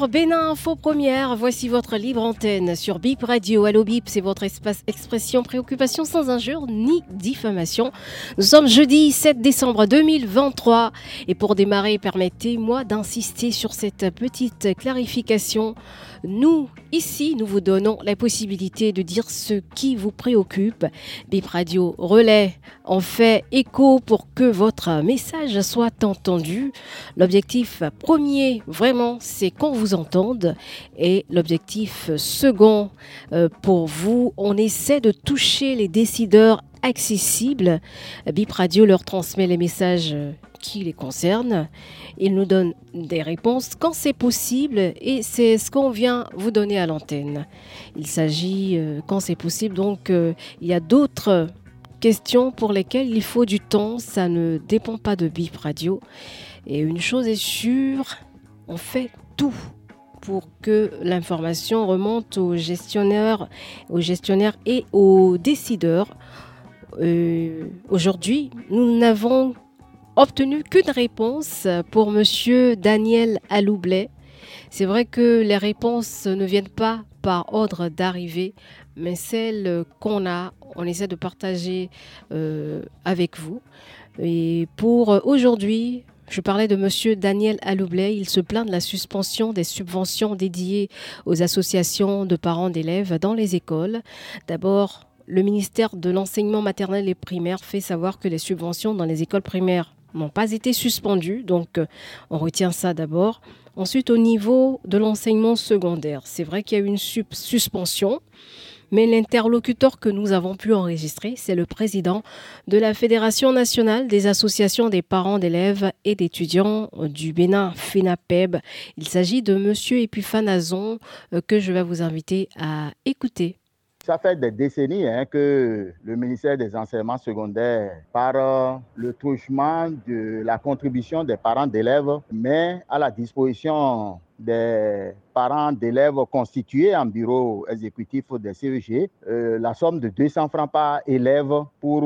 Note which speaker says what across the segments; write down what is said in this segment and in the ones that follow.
Speaker 1: Sur Bénin Info Première. Voici votre libre antenne sur Bip Radio. Allo Bip, c'est votre espace expression, préoccupation sans injure ni diffamation. Nous sommes jeudi 7 décembre 2023 et pour démarrer, permettez-moi d'insister sur cette petite clarification. Nous, ici, nous vous donnons la possibilité de dire ce qui vous préoccupe. Bip Radio Relais en fait écho pour que votre message soit entendu. L'objectif premier, vraiment, c'est qu'on vous entende. Et l'objectif second, euh, pour vous, on essaie de toucher les décideurs accessibles. Bip Radio leur transmet les messages qui les concernent. Ils nous donnent des réponses quand c'est possible et c'est ce qu'on vient vous donner à l'antenne. Il s'agit, euh, quand c'est possible, donc euh, il y a d'autres questions pour lesquelles il faut du temps. Ça ne dépend pas de Bip Radio. Et une chose est sûre, on fait tout pour que l'information remonte aux gestionnaires, aux gestionnaires et aux décideurs. Euh, Aujourd'hui, nous n'avons obtenu qu'une réponse pour Monsieur Daniel Aloublet. C'est vrai que les réponses ne viennent pas par ordre d'arrivée, mais celles qu'on a, on essaie de partager euh, avec vous. Et pour aujourd'hui, je parlais de Monsieur Daniel Aloublet. Il se plaint de la suspension des subventions dédiées aux associations de parents d'élèves dans les écoles. D'abord, le ministère de l'enseignement maternel et primaire fait savoir que les subventions dans les écoles primaires n'ont pas été suspendues, donc euh, on retient ça d'abord. Ensuite, au niveau de l'enseignement secondaire, c'est vrai qu'il y a eu une suspension, mais l'interlocuteur que nous avons pu enregistrer, c'est le président de la Fédération nationale des associations des parents d'élèves et d'étudiants du Bénin, FENAPEB. Il s'agit de Monsieur Epiphanazon euh, que je vais vous inviter à écouter.
Speaker 2: Ça fait des décennies hein, que le ministère des enseignements secondaires, par euh, le truchement de la contribution des parents d'élèves, met à la disposition des parents d'élèves constitués en bureau exécutif des CEG euh, la somme de 200 francs par élève pour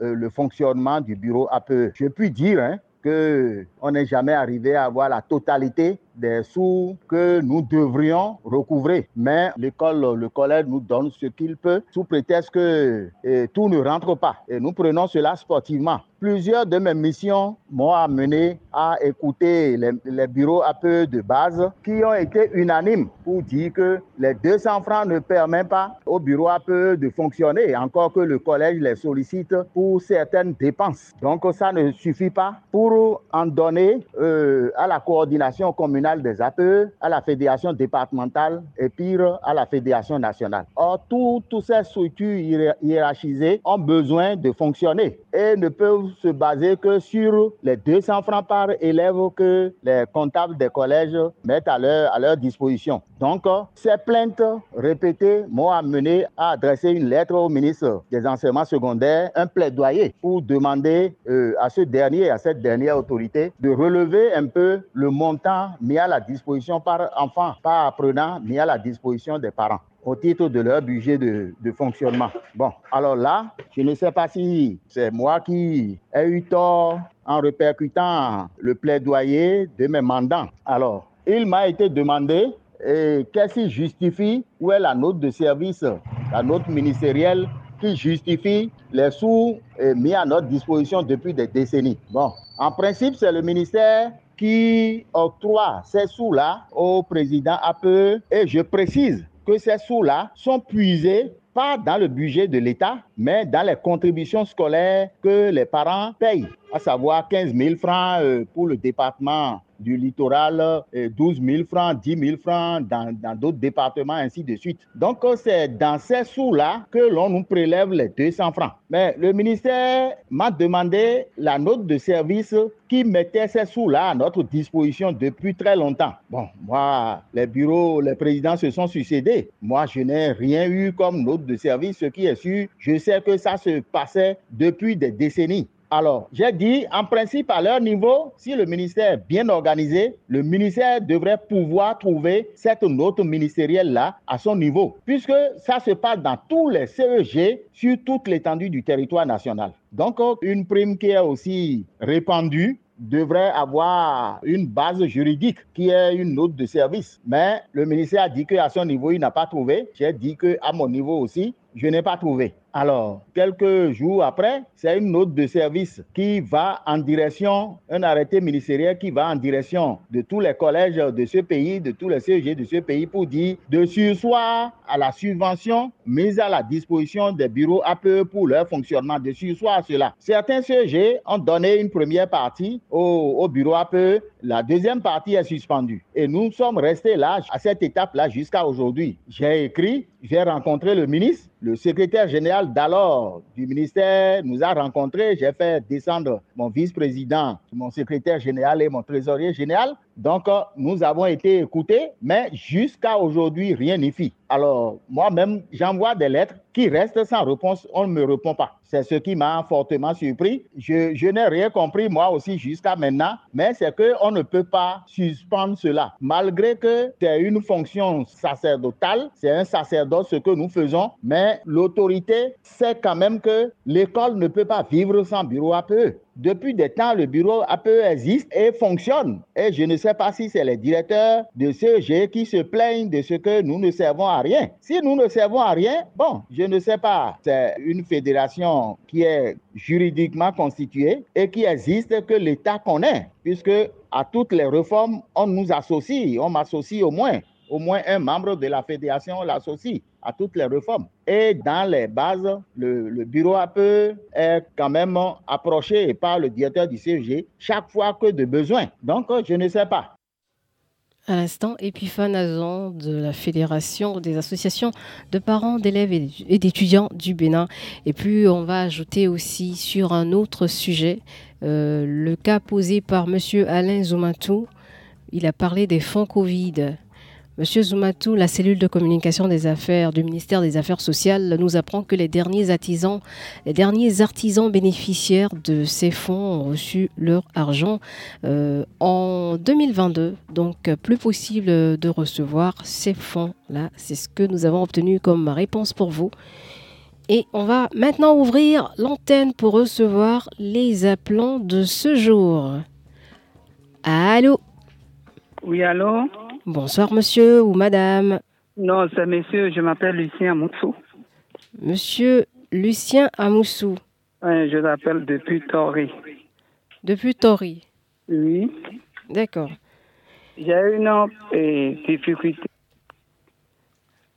Speaker 2: euh, le fonctionnement du bureau APE. Je puis dire hein, qu'on n'est jamais arrivé à avoir la totalité des sous que nous devrions recouvrer. Mais l'école, le collège nous donne ce qu'il peut sous prétexte que tout ne rentre pas. Et nous prenons cela sportivement. Plusieurs de mes missions m'ont amené à écouter les, bureaux APE de base qui ont été unanimes pour dire que les 200 francs ne permettent pas au bureau APE de fonctionner, encore que le collège les sollicite pour certaines dépenses. Donc ça ne suffit pas pour en donner euh, à la coordination communale des APE, à la fédération départementale et pire à la fédération nationale. Or, toutes ces structures hiérarchisées ont besoin de fonctionner et ne peuvent se baser que sur les 200 francs par élève que les comptables des collèges mettent à leur, à leur disposition. Donc, ces plaintes répétées m'ont amené à adresser une lettre au ministre des enseignements secondaires, un plaidoyer pour demander euh, à ce dernier, à cette dernière autorité, de relever un peu le montant mis à la disposition par enfant, par apprenant, mis à la disposition des parents au titre de leur budget de, fonctionnement. Bon, alors là, je ne sais pas si c'est moi qui ai eu tort en répercutant le plaidoyer de mes mandants. Alors, il m'a été demandé qu'est-ce qui justifie, où est la note de service, la note ministérielle qui justifie les sous mis à notre disposition depuis des décennies? Bon, en principe, c'est le ministère qui octroie ces sous-là au président APE et je précise que ces sous-là sont puisés pas dans le budget de l'État, mais dans les contributions scolaires que les parents payent, à savoir 15 000 francs euh, pour le département du littoral, 12 000 francs, 10 000 francs dans, d'autres départements, ainsi de suite. Donc, c'est dans ces sous-là que l'on nous prélève les 200 francs. Mais le ministère m'a demandé la note de service qui mettait ces sous-là à notre disposition depuis très longtemps. Bon, moi, les bureaux, les présidents se sont succédés. Moi, je n'ai rien eu comme note de service. Ce qui est sûr, je sais que ça se passait depuis des décennies. Alors, j'ai dit, en principe, à leur niveau, si le ministère est bien organisé, le ministère devrait pouvoir trouver cette note ministérielle-là à son niveau, puisque ça se passe dans tous les CEG sur toute l'étendue du territoire national. Donc, une prime qui est aussi répandue devrait avoir une base juridique qui est une note de service. Mais le ministère a dit qu'à son niveau, il n'a pas trouvé. J'ai dit qu'à mon niveau aussi, je n'ai pas trouvé. Alors, quelques jours après, c'est une note de service qui va en direction, un arrêté ministériel qui va en direction de tous les collèges de ce pays, de tous les CEG de ce pays pour dire de sursoir à la subvention mise à la disposition des bureaux APE pour leur fonctionnement, de sursoir à cela. Certains CEG ont donné une première partie au, au bureau APE, la deuxième partie est suspendue. Et nous sommes restés là, à cette étape-là, jusqu'à aujourd'hui. J'ai écrit, j'ai rencontré le ministre le secrétaire général d'alors du ministère nous a rencontrés. J'ai fait descendre mon vice-président, mon secrétaire général et mon trésorier général. Donc, euh, nous avons été écoutés, mais jusqu'à aujourd'hui, rien n'y fit. Alors, moi-même, j'envoie des lettres qui restent sans réponse. On ne me répond pas. C'est ce qui m'a fortement surpris. Je, n'ai rien compris, moi aussi, jusqu'à maintenant, mais c'est qu'on ne peut pas suspendre cela. Malgré que c'est une fonction sacerdotale, c'est un sacerdoce ce que nous faisons, mais l'autorité sait quand même que l'école ne peut pas vivre sans bureau APE. Depuis des temps, le bureau APE existe et fonctionne. Et je ne sais pas si c'est les directeurs de CEG qui se plaignent de ce que nous ne servons à rien. Si nous ne servons à rien, bon, je ne sais pas. C'est une fédération qui est juridiquement constituée et qui existe que l'État connaît, puisque à toutes les réformes, on nous associe, on m'associe au moins au moins un membre de la fédération l'associe à toutes les réformes. Et dans les bases, le, bureau APE est quand même approché par le directeur du CEG chaque fois que de besoin. Donc, je ne sais pas.
Speaker 1: À l'instant, Epiphane Azon de la Fédération des associations de parents, d'élèves et d'étudiants du Bénin. Et puis, on va ajouter aussi sur un autre sujet euh, le cas posé par M. Alain Zoumatou. Il a parlé des fonds Covid. Monsieur Zoumatou, la cellule de communication des affaires du ministère des Affaires sociales nous apprend que les derniers artisans, les derniers artisans bénéficiaires de ces fonds ont reçu leur argent euh, en 2022. Donc, plus possible de recevoir ces fonds-là. C'est ce que nous avons obtenu comme réponse pour vous. Et on va maintenant ouvrir l'antenne pour recevoir les appelants de ce jour. Allô?
Speaker 3: Oui, allô?
Speaker 1: Bonsoir monsieur ou madame.
Speaker 3: Non, c'est monsieur, je m'appelle Lucien Amoussou.
Speaker 1: Monsieur Lucien Amoussou.
Speaker 3: Oui, je l'appelle depuis Tori.
Speaker 1: Depuis Tori
Speaker 3: Oui.
Speaker 1: D'accord.
Speaker 3: J'ai une euh, difficulté.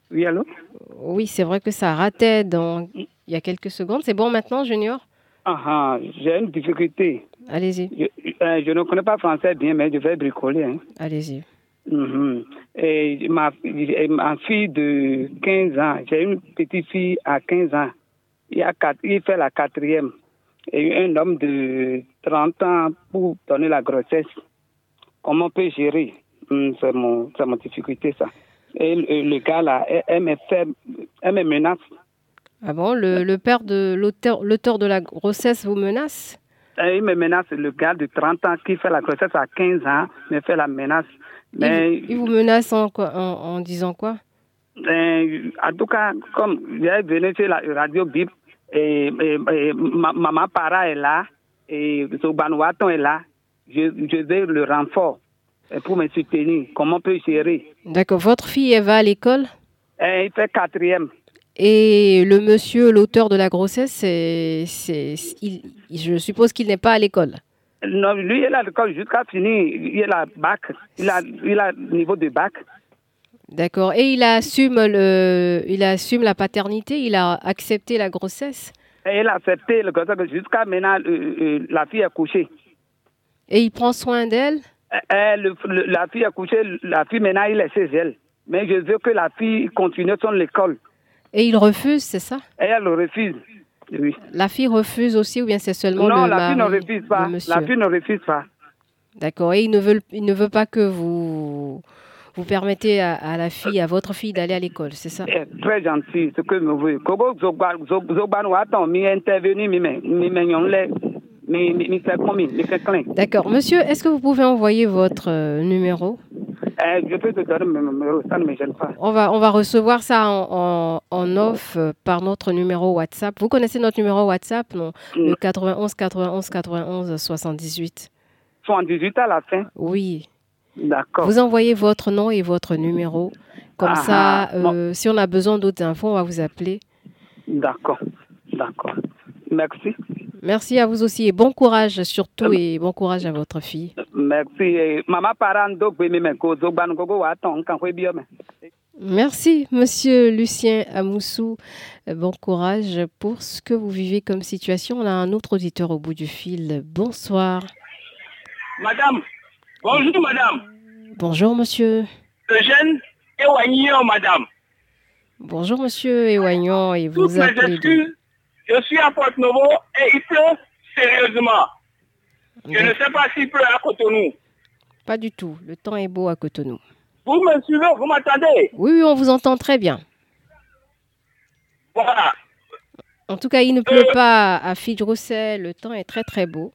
Speaker 3: Oui, allô?
Speaker 1: Oui, c'est vrai que ça ratait dans... il y a quelques secondes. C'est bon maintenant, Junior?
Speaker 3: Ah, ah j'ai une difficulté.
Speaker 1: Allez-y.
Speaker 3: Je, euh, je, ne connais pas français bien, mais je vais bricoler. Hein.
Speaker 1: Allez-y.
Speaker 3: Mhm. Et ma, ma fille de 15 ans, j'ai une petite fille à 15 ans. Il, a quatre, il fait la quatrième. Et un homme de 30 ans pour donner la grossesse. Comment on peut gérer? Hum, C'est mon, mon difficulté, ça. Et le, le gars là, elle, elle me fait, elle me menace.
Speaker 1: Ah bon, le, le père de l'auteur l'auteur de la grossesse vous menace?
Speaker 3: Et il me menace, le gars de 30 ans qui fait la grossesse à 15 ans, me fait la menace. Mais,
Speaker 1: il, vous- il vous menace en, quoi, en, en disant quoi?
Speaker 3: Euh, en tout cas, comme j'ai venu sur la radio Bip, et, et- et ma, maman Para est là, et Zobanouaton est là, je, je vais le renfort pour me soutenir. Comment on peut gérer?
Speaker 1: D'accord, votre fille, elle va à l'école?
Speaker 3: Et Il fait quatrième.
Speaker 1: et le monsieur, l'auteur de la grossesse, c'est, c'est, il- je suppose qu'il n'est pas à l'école?
Speaker 3: Non, lui, il a l'école jusqu'à finir. Il a bac. Il a, il a niveau de bac.
Speaker 1: D'accord. Et il assume le, il assume la paternité, il a accepté la grossesse.
Speaker 3: Et il a accepté le grossesse. Jusqu'à maintenant, euh, euh, la fille est couchée.
Speaker 1: Et il prend soin d'elle?
Speaker 3: Euh, le- le- la fille est couchée. La fille, maintenant, il est chez elle. Mais je veux que la fille continue son école.
Speaker 1: Et il refuse, c'est ça?
Speaker 3: Et elle le refuse. Oui.
Speaker 1: La fille refuse aussi ou bien c'est seulement
Speaker 3: non,
Speaker 1: le
Speaker 3: la fille ne refuse pas. La fille ne refuse pas.
Speaker 1: D'accord. Et il ne veut, il ne veut pas que vous, vous permettez à, à la fille, à votre fille d'aller à l'école, c'est ça?
Speaker 3: Eh, Très gentil, ce que. Kogo Zobano mi intervenir, mi mi mi mi mi fait clin.
Speaker 1: D'accord. Monsieur, est-ce que vous pouvez envoyer votre euh, numéro?
Speaker 3: Eh, je peux te donner mon numéro, ça ne me gêne pas.
Speaker 1: on va, on va recevoir ça en, en, en off euh, par notre numéro WhatsApp. Vous connaissez notre numéro WhatsApp, non? Le 91 91 91 78.
Speaker 3: 78 à la fin?
Speaker 1: Oui.
Speaker 3: D'accord.
Speaker 1: Vous envoyez votre nom et votre numéro. Comme
Speaker 3: Ah,
Speaker 1: ça,
Speaker 3: ah, bon.
Speaker 1: euh, si on a besoin d'autres infos, on va vous appeler.
Speaker 3: D'accord. D'accord. Merci.
Speaker 1: Merci à vous aussi et bon courage surtout et bon courage à votre fille.
Speaker 3: Merci.
Speaker 1: Merci, monsieur Lucien Amoussou. Euh, Bon courage pour ce que vous vivez comme situation. On a un autre auditeur au bout du fil. Bonsoir.
Speaker 4: Madame, bonjour madame.
Speaker 1: Bonjour, monsieur.
Speaker 4: Eugène Ewagnon, madame.
Speaker 1: Bonjour, monsieur Ewaignon. Et vous appelez.
Speaker 4: Je suis à Porte Novo et il pleut sérieusement. Je ne sais pas s'il pleut à Cotonou.
Speaker 1: Pas du tout. Le temps est beau à Cotonou.
Speaker 4: Vous me suivez, vous m'entendez?
Speaker 1: Oui, oui, on vous entend très bien.
Speaker 4: Voilà.
Speaker 1: En tout cas, il ne pleut pas à Fidj-Rousset. Le temps est très, très beau.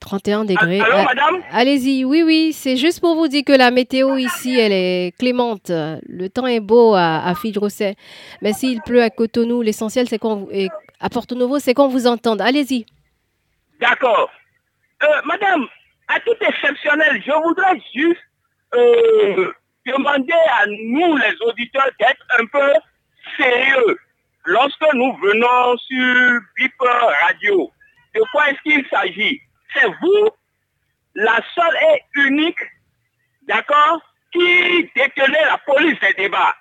Speaker 1: 31 degrés.
Speaker 4: Allô,
Speaker 1: Ah,
Speaker 4: madame
Speaker 1: Allez-y, oui, oui, c'est juste pour vous dire que la météo ici, elle est clémente. Le temps est beau à, à Fidj-Rousset. Mais s'il pleut à Cotonou, l'essentiel, c'est qu'on à Porto Novo, c'est qu'on vous entende. Allez-y.
Speaker 4: D'accord. Euh, madame, à tout exceptionnel, je voudrais juste euh, demander à nous, les auditeurs, d'être un peu sérieux lorsque nous venons sur BIP Radio. De quoi est-ce qu'il s'agit? C'est vous, la seule et unique, d'accord, qui détenez la police des débats.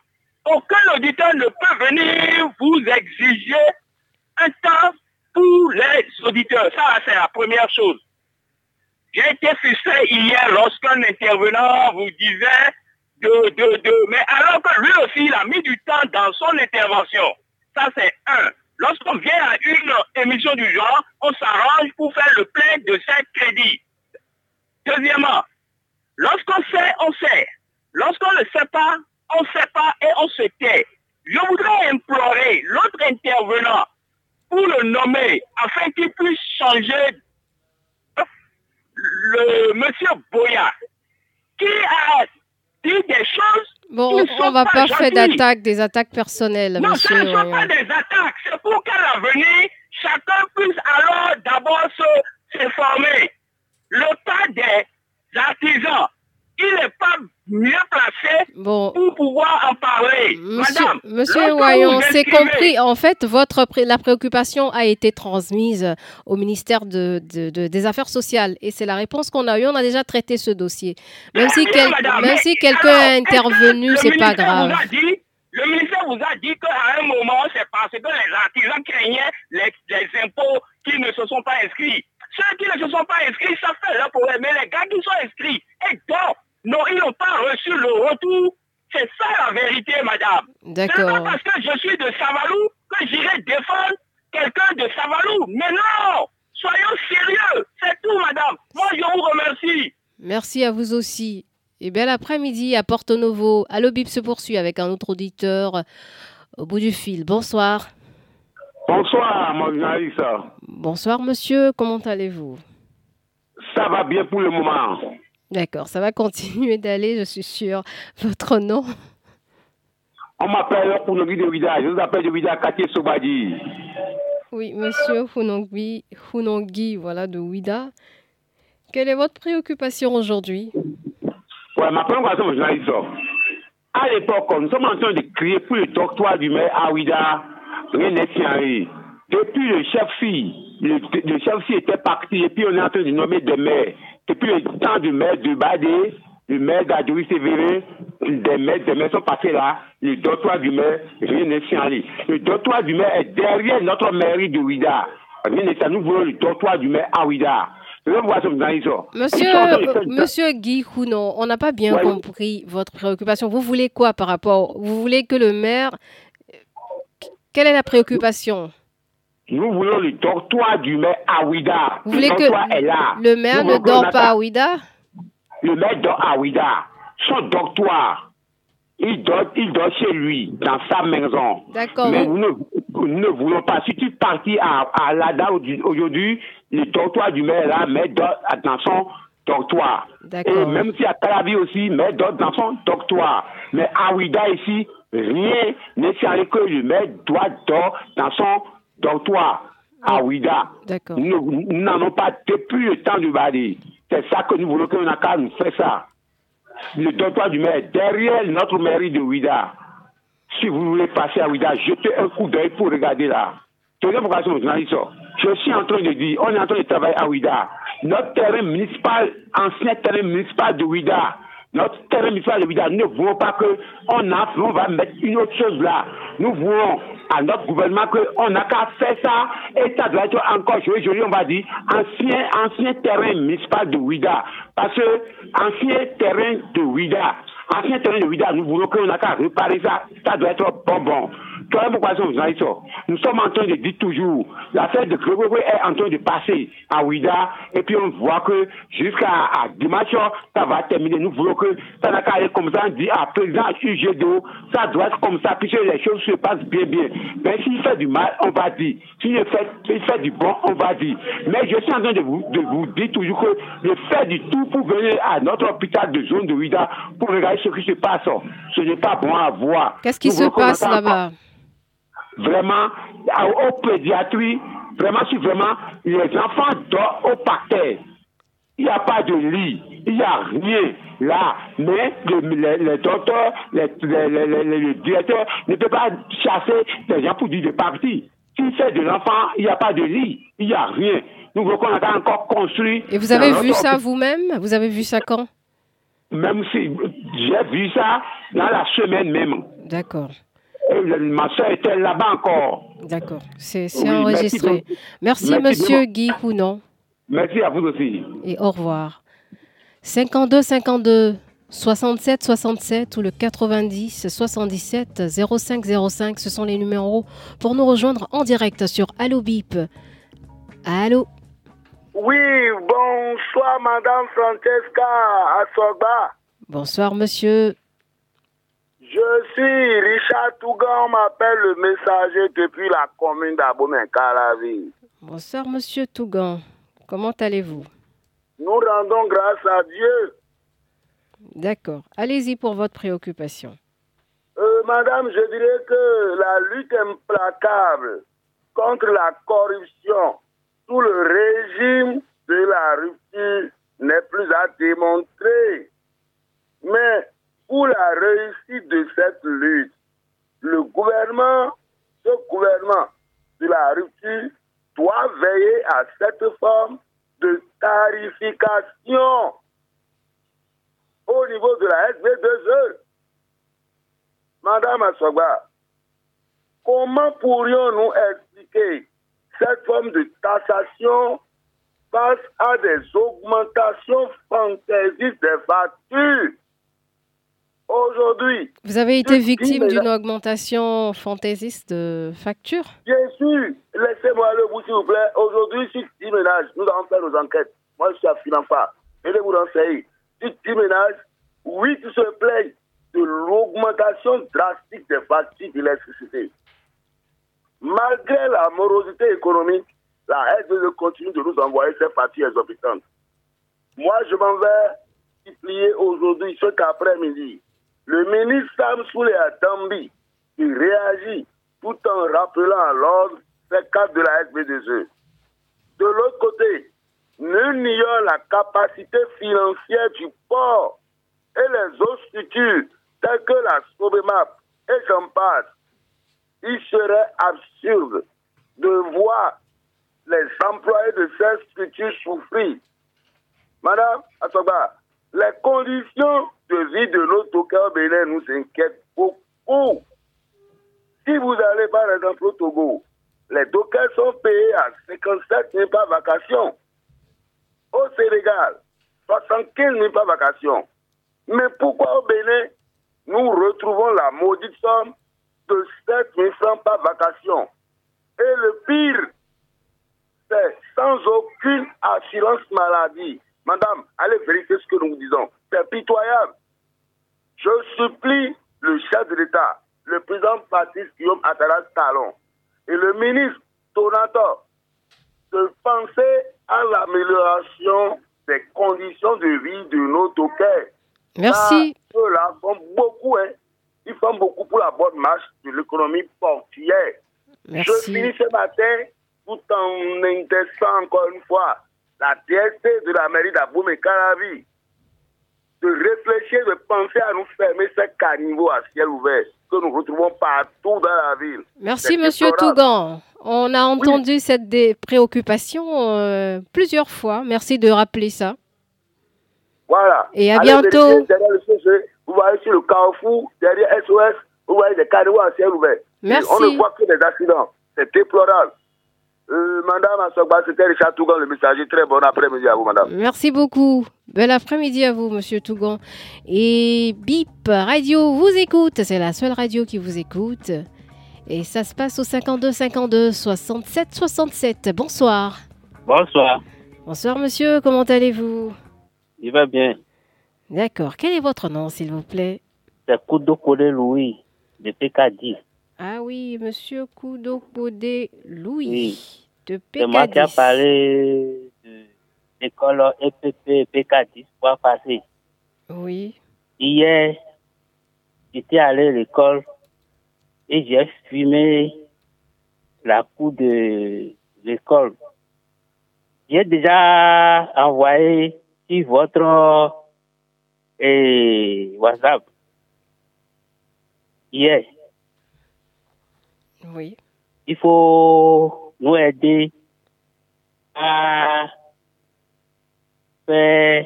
Speaker 4: Aucun auditeur ne peut venir vous exiger un temps pour les auditeurs. Ça, c'est la première chose. J'ai été frustré hier lorsqu'un intervenant vous disait de, de, de, mais alors que lui aussi, il a mis du temps dans son intervention. Ça, c'est un. Lorsqu'on vient à une émission du genre, on s'arrange pour faire le plein de ses crédits. Deuxièmement, lorsqu'on sait, on sait. Lorsqu'on ne sait pas, on ne sait pas et on se tait. Je voudrais implorer l'autre intervenant pour le nommer afin qu'il puisse changer le monsieur Boya qui a dit des choses
Speaker 1: Bon,
Speaker 4: qui
Speaker 1: on,
Speaker 4: ne
Speaker 1: va pas faire
Speaker 4: gentilles.
Speaker 1: d'attaque, des attaques personnelles,
Speaker 4: Non,
Speaker 1: monsieur.
Speaker 4: ce ne sont
Speaker 1: Oignon.
Speaker 4: pas des attaques. C'est pour qu'à l'avenir, chacun puisse alors d'abord se s'informer. Le pas des artisans, il n'est pas mieux placé
Speaker 1: Bon,
Speaker 4: pour pouvoir en parler.
Speaker 1: Monsieur,
Speaker 4: Madame,
Speaker 1: monsieur Wayon, c'est compris. En fait, votre pré- la préoccupation a été transmise au ministère de, de- de- des Affaires sociales et c'est la réponse qu'on a eue. On a déjà traité ce dossier. Même si, quel- même quelqu'un
Speaker 4: que
Speaker 1: intervenu, c'est pas grave.
Speaker 4: dit- le ministère vous a dit qu'à un moment, c'est parce que les artisans craignaient les, les impôts qui ne se sont pas inscrits. Ceux qui ne se sont pas inscrits, ça fait leur problème. Mais les gars qui sont inscrits, et donc, non, ils
Speaker 1: D'accord.
Speaker 5: C'est pas parce que je suis de Savalou que j'irai défendre quelqu'un de Savalou. Mais non Soyons sérieux. C'est tout, madame. Moi, je vous remercie.
Speaker 1: Merci à vous aussi. Et bel après-midi à Porto Novo. Allo Bip se poursuit avec un autre auditeur au bout du fil. Bonsoir.
Speaker 6: Bonsoir, mon journaliste.
Speaker 1: Bonsoir, monsieur. Comment allez-vous?
Speaker 6: Ça va bien pour le moment.
Speaker 1: D'accord, ça va continuer d'aller, je suis sûre. Votre nom?
Speaker 6: On m'appelle Hunongui de Ouida. Je vous appelle de Ouida Katié Sobadi.
Speaker 1: Oui, monsieur Hunongui, voilà, de Ouida. Quelle est votre préoccupation aujourd'hui?
Speaker 6: Ouais, ma préoccupation, mon journaliste. À l'époque, nous sommes en train de crier pour le doctoire du maire à Ouida. Rien n'est signé. Depuis le chef-fille, le, le chef-fille était parti et puis on est en train de nommer des maires. Depuis le temps du maire de Badé, le maire d'Adoui Sévérin, des maires, des maires sont passés là. Le dortoir du maire, rien n'est signalé. Le dortoir du maire est derrière notre mairie de Ouida. Rien n'est signalé. Nous voulons le dortoir du maire à Ouida.
Speaker 1: Monsieur, monsieur Guy Hounon, on n'a pas bien
Speaker 6: Ouais.
Speaker 1: compris votre préoccupation. Vous voulez quoi par rapport Vous voulez que le maire. Quelle est la préoccupation?
Speaker 6: Nous voulons le dortoir du maire à Ouida.
Speaker 1: Vous
Speaker 6: le
Speaker 1: voulez que
Speaker 6: est là.
Speaker 1: le maire
Speaker 6: Nous
Speaker 1: ne dort pas à Ouida?
Speaker 6: Le à Ouida. Son dortoir, il dort, il dort chez lui, dans sa maison.
Speaker 1: D'accord.
Speaker 6: Mais nous ne, nous ne voulons pas. Si tu partis à, à Lada aujourd'hui- le dortoir du maire là, mais dort dans son dortoir. Et même si à Calabi aussi, mais dort dans son dortoir. Mais à Ouida ici, rien n'est sérieux que le maire doit dormir dans son dortoir. À Ouida.
Speaker 1: D'accord.
Speaker 6: Nous n'en avons pas depuis le temps du Badi. C'est ça que nous voulons qu'on a qu'à nous faire ça. Le dortoir du maire, derrière notre mairie de Ouida. Si vous voulez passer à Ouida, jetez un coup d'œil pour regarder là. Je suis en train de dire, on est en train de travailler à Ouida. Notre terrain municipal, ancien terrain municipal de Ouida, notre terrain municipal de Ouida, nous ne voulons pas que on, a, on va mettre une autre chose là. Nous voulons à notre gouvernement qu'on n'a qu'à faire ça et ça doit être encore joué, joli, on va dire, ancien, ancien terrain municipal de Ouida. Parce que ancien terrain de Ouida, ancien terrain de Ouida, nous voulons qu'on n'a qu'à réparer ça, ça doit être bonbon. Vous avez ça. Nous sommes en train de dire toujours, l'affaire de Grégory est en train de passer à Ouida, et puis on voit que jusqu'à dimanche, ça va terminer. Nous voulons que ça n'a qu'à aller comme ça, on dit à président UGDO, ça doit être comme ça, puisque les choses se passent bien, bien. Mais s'il fait du mal, on va dire. S'il fait, fait du bon, on va dire. Mais je suis en train de vous, de vous dire toujours que je fais du tout pour venir à notre hôpital de zone de Ouida pour regarder ce qui se passe. Ce n'est pas bon à voir.
Speaker 1: Qu'est-ce qui
Speaker 6: Nous
Speaker 1: se passe là-bas?
Speaker 6: Vraiment aux pédiatries, vraiment si vraiment les enfants dorment au parterre. Il n'y a pas de lit, il n'y a rien là. Mais le, les, les docteurs, les, les, les directeurs ne peuvent pas chasser les gens pour dire de partir. S'il fait de l'enfant, il n'y a pas de lit, il n'y a rien. Nous voulons qu'on a encore construit.
Speaker 1: Et vous avez vu ça vous-même? Vous avez vu ça quand?
Speaker 6: Même si j'ai vu ça dans la semaine même.
Speaker 1: D'accord.
Speaker 6: Et le- ma soeur était là-bas encore.
Speaker 1: D'accord. C'est
Speaker 6: Oui,
Speaker 1: enregistré.
Speaker 6: merci
Speaker 1: Merci,
Speaker 6: Merci
Speaker 1: monsieur. Guy Hounon.
Speaker 6: Merci à vous aussi.
Speaker 1: Et au revoir. 52 52 67 67 ou le 90 77 05 05, ce sont les numéros pour nous rejoindre en direct sur Allo Bip. Allô
Speaker 7: Oui, bonsoir Madame Francesca Asogba.
Speaker 1: Bonsoir monsieur.
Speaker 7: Je suis Richard Tougan, on m'appelle le messager depuis la commune d'Abomey-Calavi.
Speaker 1: Bonsoir monsieur Tougan. Comment allez-vous?
Speaker 7: Nous rendons grâce à Dieu.
Speaker 1: D'accord. Allez-y pour votre préoccupation.
Speaker 7: Euh, madame, je dirais que la lutte implacable contre la corruption sous le régime de la rupture n'est plus à démontrer. Mais pour la réussite de cette lutte, le gouvernement, ce gouvernement de la rupture doit veiller à cette forme de tarification au niveau de la SB2E. Madame Asogba, comment pourrions-nous expliquer cette forme de taxation face à des augmentations fantaisistes des factures? Aujourd'hui.
Speaker 1: Vous avez été victime d'une augmentation fantaisiste de facture
Speaker 7: Bien sûr. Laissez-moi aller au bout, s'il vous plaît. Aujourd'hui, sur 10 ménages, nous allons faire nos enquêtes. Moi, je suis à Finanfa. vais vous renseigner. Sur 10 ménages, 8 se plaignent de l'augmentation drastique des factures d'électricité. Malgré la morosité économique, la de continue de nous envoyer ces factures exorbitantes. Moi, je m'en vais supplier aujourd'hui, cet après-midi, le ministre Sam Souley Dambi qui réagit tout en rappelant à l'ordre ces cadres de la SB2E. De l'autre côté, nul n'ignore la capacité financière du port et les autres structures telles que la SOBEMAP et j'en passe. Il serait absurde de voir les employés de ces structures souffrir. Madame Assoba, les conditions de vie de nos Togo au Bénin nous inquiètent beaucoup. Si vous allez par exemple au Togo, les dockers sont payés à 57 000 par vacation. Au Sénégal, 75 000 par vacation. Mais pourquoi au Bénin, nous retrouvons la maudite somme de 7 000 francs par vacation? Et le pire, c'est sans aucune assurance maladie. Madame, allez vérifier ce que nous disons. C'est pitoyable. Je supplie le chef de l'État, le président Patrice Guillaume Attalas Talon et le ministre Donato de penser à l'amélioration des conditions de vie de nos toquets.
Speaker 1: Merci.
Speaker 7: Ceux-là font beaucoup, hein. Ils font beaucoup pour la bonne marche de l'économie portuaire.
Speaker 1: Merci.
Speaker 7: Je finis ce matin tout en intestant encore une fois la DST de la mairie d'Aboum et Caravi de réfléchir, de penser à nous fermer ces caniveaux à ciel ouvert que nous retrouvons partout dans la ville.
Speaker 1: Merci, Monsieur Tougan. On a entendu cette préoccupation euh, plusieurs fois. Merci de rappeler ça.
Speaker 7: Voilà.
Speaker 1: Et à bientôt.
Speaker 7: Derrière le CG, vous voyez sur le carrefour, derrière SOS, vous voyez des caniveaux à ciel ouvert.
Speaker 1: Merci.
Speaker 7: on ne voit que des accidents. C'est déplorable. Euh, madame Assogba, c'était Richard Tougan, le messager. Très bon après-midi à vous, madame.
Speaker 1: Merci beaucoup. Bel après-midi à vous, monsieur Tougan. Et Bip Radio vous écoute. C'est la seule radio qui vous écoute. Et ça se passe au 52 52 67 67. Bonsoir.
Speaker 8: Bonsoir.
Speaker 1: Bonsoir, monsieur. Comment allez-vous?
Speaker 8: Il va bien.
Speaker 1: D'accord. Quel est votre nom, s'il vous plaît?
Speaker 8: C'est Koudokode Louis, de PK10.
Speaker 1: Ah oui, monsieur Koudokode Louis, de PK10.
Speaker 8: C'est moi qui ai parlé de l'école EPP PK10 pour passer.
Speaker 1: Oui.
Speaker 8: Hier, j'étais allé à l'école et j'ai fumé la cour de l'école. J'ai déjà envoyé sur votre et WhatsApp hier.
Speaker 1: Oui.
Speaker 8: Il faut nous aider à faire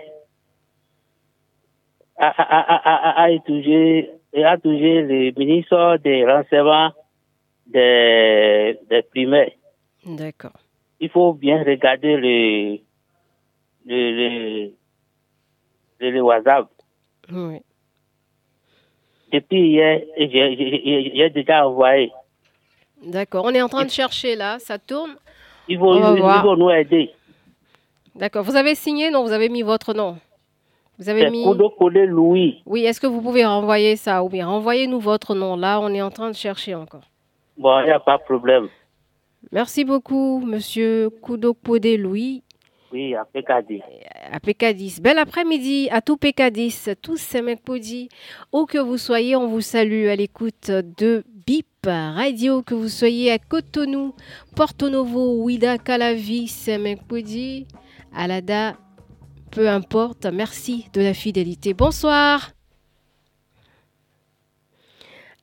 Speaker 8: à, à, à, à, étudier à toucher le ministre des renseignements des, des primaires.
Speaker 1: D'accord.
Speaker 8: Il faut bien regarder le, le, le, le WhatsApp.
Speaker 1: Oui.
Speaker 8: Depuis hier, j'ai déjà envoyé.
Speaker 1: D'accord. On est en train de chercher là. Ça tourne.
Speaker 8: Il faut, il faut nous aider.
Speaker 1: D'accord. Vous avez signé? Non, vous avez mis votre nom. Vous avez mis.
Speaker 8: Louis.
Speaker 1: Oui, est-ce que vous pouvez renvoyer ça ou bien renvoyez-nous votre nom? Là, on est en train de chercher encore.
Speaker 8: Bon, il n'y a pas de problème.
Speaker 1: Merci beaucoup, monsieur Koudokode Louis.
Speaker 8: Oui, à PK10.
Speaker 1: À PK10. Bel après-midi à tout PK10, tous ces mecs Où que vous soyez, on vous salue à l'écoute de BIP Radio, que vous soyez à Cotonou, Porto Novo, Ouida, Calavi, Semekpodi, Alada, peu importe. Merci de la fidélité. Bonsoir.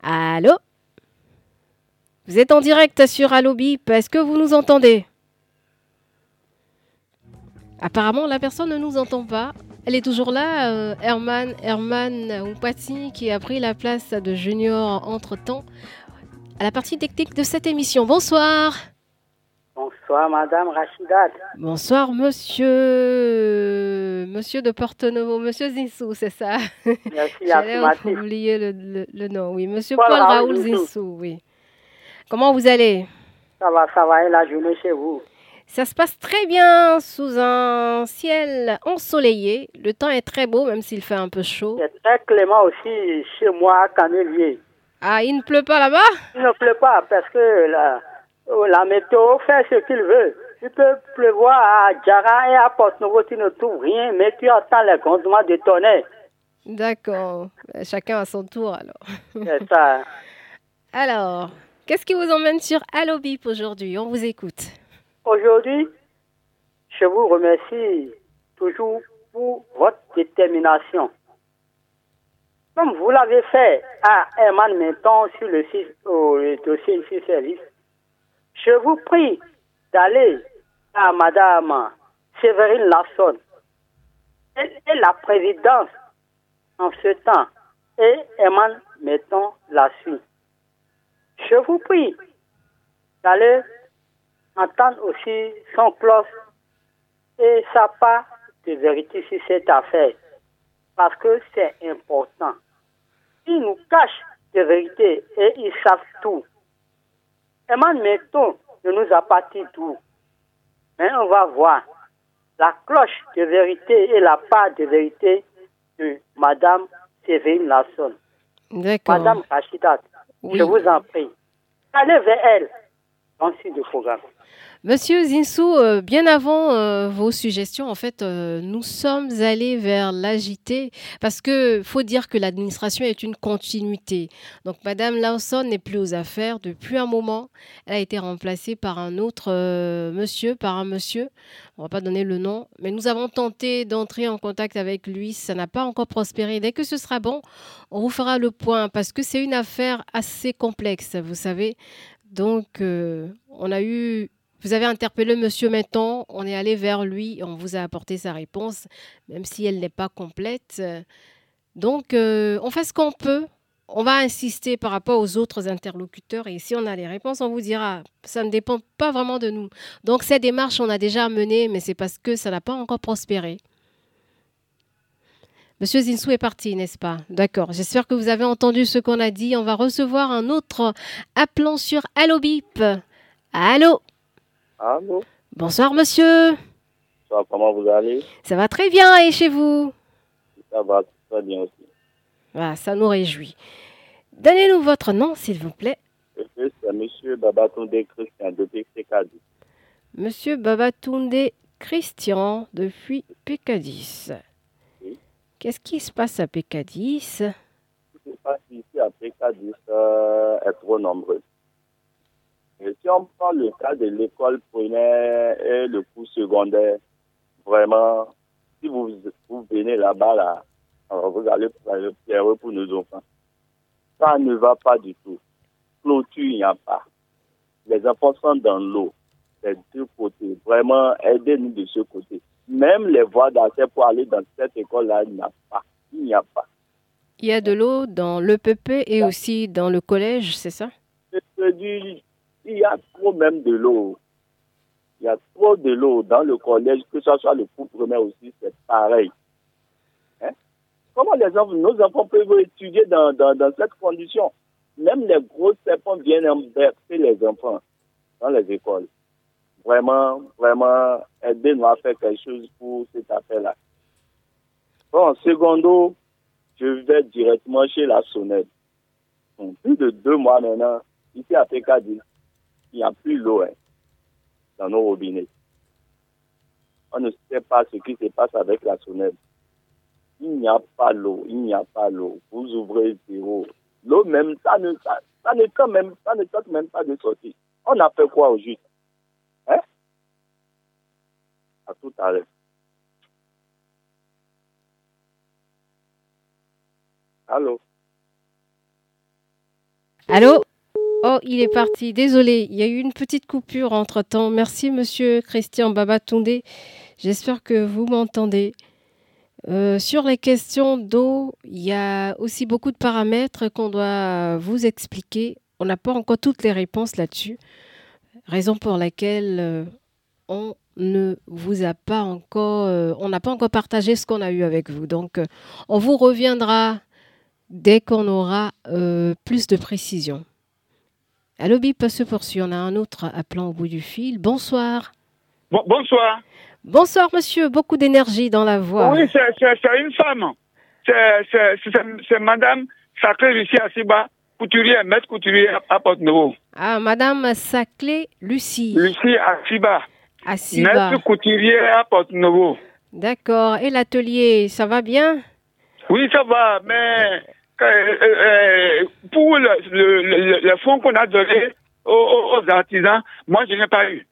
Speaker 1: Allô? Vous êtes en direct sur Allo BIP. Est-ce que vous nous entendez? Apparemment, la personne ne nous entend pas. Elle est toujours là, euh, Herman, Herman Oupati, qui a pris la place de Junior entre-temps à la partie technique de cette émission. Bonsoir.
Speaker 9: Bonsoir, Madame Rachidat.
Speaker 1: Bonsoir, Monsieur monsieur de Porto Novo, monsieur Zinsou, c'est ça?
Speaker 9: Merci,
Speaker 1: J'allais oublier le, le, nom, oui. Monsieur Paul, Raoul, Zinsou, oui. Comment vous allez?
Speaker 9: Ça va, ça va, et la journée chez vous
Speaker 1: ça se passe très bien sous un ciel ensoleillé. Le temps est très beau, même s'il fait un peu chaud.
Speaker 9: C'est très clément aussi chez moi à Canélier.
Speaker 1: Ah, il ne pleut pas là-bas?
Speaker 9: Il ne pleut pas parce que la, la météo fait ce qu'il veut. Il peut pleuvoir à Djara et à Porto-Novo, tu ne trouves rien, mais tu entends les grondements de tonnerre.
Speaker 1: D'accord. Ben, chacun à son tour alors.
Speaker 9: C'est ça.
Speaker 1: Alors, qu'est-ce qui vous emmène sur Allobip aujourd'hui? On vous écoute.
Speaker 9: Aujourd'hui, je vous remercie toujours pour votre détermination. Comme vous l'avez fait à Herman Menton sur le, dossier service, je vous prie d'aller à Madame Séverine Lasson. Elle est la présidence en ce temps et Herman Menton la suit. Je vous prie d'aller entendre aussi son cloche et sa part de vérité sur cette affaire. Parce que c'est important. Ils nous cachent des vérités et ils savent tout. Eman Meton ne nous a pas dit tout. Mais on va voir la cloche de vérité et la part de vérité de Madame Séverine Lasson. Madame Rachidat, je vous en prie, allez vers elle dans ce programme.
Speaker 1: Monsieur Zinsou, euh, bien avant euh, vos suggestions, en fait, euh, nous sommes allés vers l'agité parce que faut dire que l'administration est une continuité. Donc, Madame Lawson n'est plus aux affaires depuis un moment. Elle a été remplacée par un autre monsieur, par un monsieur. On va pas donner le nom, mais nous avons tenté d'entrer en contact avec lui. Ça n'a pas encore prospéré. Dès que ce sera bon, on vous fera le point parce que c'est une affaire assez complexe, vous savez. Donc, on a eu vous avez interpellé Monsieur Metton, on est allé vers lui, on vous a apporté sa réponse, même si elle n'est pas complète. Donc, euh, on fait ce qu'on peut. On va insister par rapport aux autres interlocuteurs et si on a les réponses, on vous dira. Ça ne dépend pas vraiment de nous. Donc, cette démarche, on a déjà menée, mais c'est parce que ça n'a pas encore prospéré. Monsieur Zinsou est parti, n'est-ce pas? D'accord. J'espère que vous avez entendu ce qu'on a dit. On va recevoir un autre appelant sur Allo Bip. Allô?
Speaker 10: Allô
Speaker 1: Bonsoir, monsieur.
Speaker 10: Bonsoir, comment vous allez?
Speaker 1: Ça va très bien, et chez vous?
Speaker 10: Ça va très bien aussi.
Speaker 1: Ah, ça nous réjouit. Donnez-nous votre nom, s'il vous plaît.
Speaker 10: C'est monsieur Babatunde Christian, depuis PK10.
Speaker 1: Monsieur Babatunde Christian, depuis PK10. Oui. Qu'est-ce qui se passe à PK10 Ce
Speaker 10: qui se passe ici à PK10 euh, est trop nombreux. Et si on prend le cas de l'école primaire et le cours secondaire, vraiment, si vous, vous venez là-bas, là, vous allez pleurer pour nos enfants. Ça ne va pas du tout. Clôture, il n'y a pas. Les enfants sont dans l'eau. Des deux côtés. Vraiment, aidez-nous de ce côté. Même les voies d'accès pour aller dans cette école-là, il n'y a pas. Il n'y a pas.
Speaker 1: Il y a de l'eau dans l'EPP et aussi dans le collège, c'est ça?
Speaker 10: Il y a trop même de l'eau. Il y a trop de l'eau dans le collège, que ce soit le cours primaire aussi, c'est pareil. Hein? Comment les enfants, nos enfants peuvent étudier dans, dans, cette condition? Même les gros serpents viennent embercer les enfants dans les écoles. Vraiment, vraiment, aidez-nous à faire quelque chose pour cet appel-là. Bon, secondo, je vais directement chez la sonnette. plus de deux mois maintenant, ici à PK10, il n'y a plus l'eau hein, dans nos robinets. On ne sait pas ce qui se passe avec la sonnette. Il n'y a pas l'eau, il n'y a pas l'eau. Vous ouvrez zéro. L'eau même, ça ne, ça, ne même, ça ne tente même pas de sortir. On a fait quoi au juste Hein? À tout à l'heure. Allô?
Speaker 1: Allô? Oh, il est parti. Désolé, il y a eu une petite coupure entre-temps. Merci, monsieur Christian Babatunde. J'espère que vous m'entendez. Euh, sur les questions d'eau, il y a aussi beaucoup de paramètres qu'on doit vous expliquer. On n'a pas encore toutes les réponses là-dessus. Raison pour laquelle euh, on ne vous a pas encore, euh, on n'a pas encore partagé ce qu'on a eu avec vous. Donc, on vous reviendra dès qu'on aura plus de précision. Allô, Bip se poursuit. On a un autre appelant au bout du fil. Bonsoir.
Speaker 11: bonsoir.
Speaker 1: Bonsoir, monsieur. Beaucoup d'énergie dans la voix.
Speaker 11: Oui, c'est une femme. C'est madame Sacré Lucie Asiba, couturière, maître couturière à Porte-Nouveau.
Speaker 1: Ah, madame Saclé Lucie.
Speaker 11: Lucie Asiba.
Speaker 1: Asiba.
Speaker 11: Maître couturière à Porte-Nouveau.
Speaker 1: D'accord. Et l'atelier, ça va bien?
Speaker 11: Oui, ça va, mais euh, euh, pour le, fonds qu'on a donné aux, artisans, moi, je n'ai pas eu.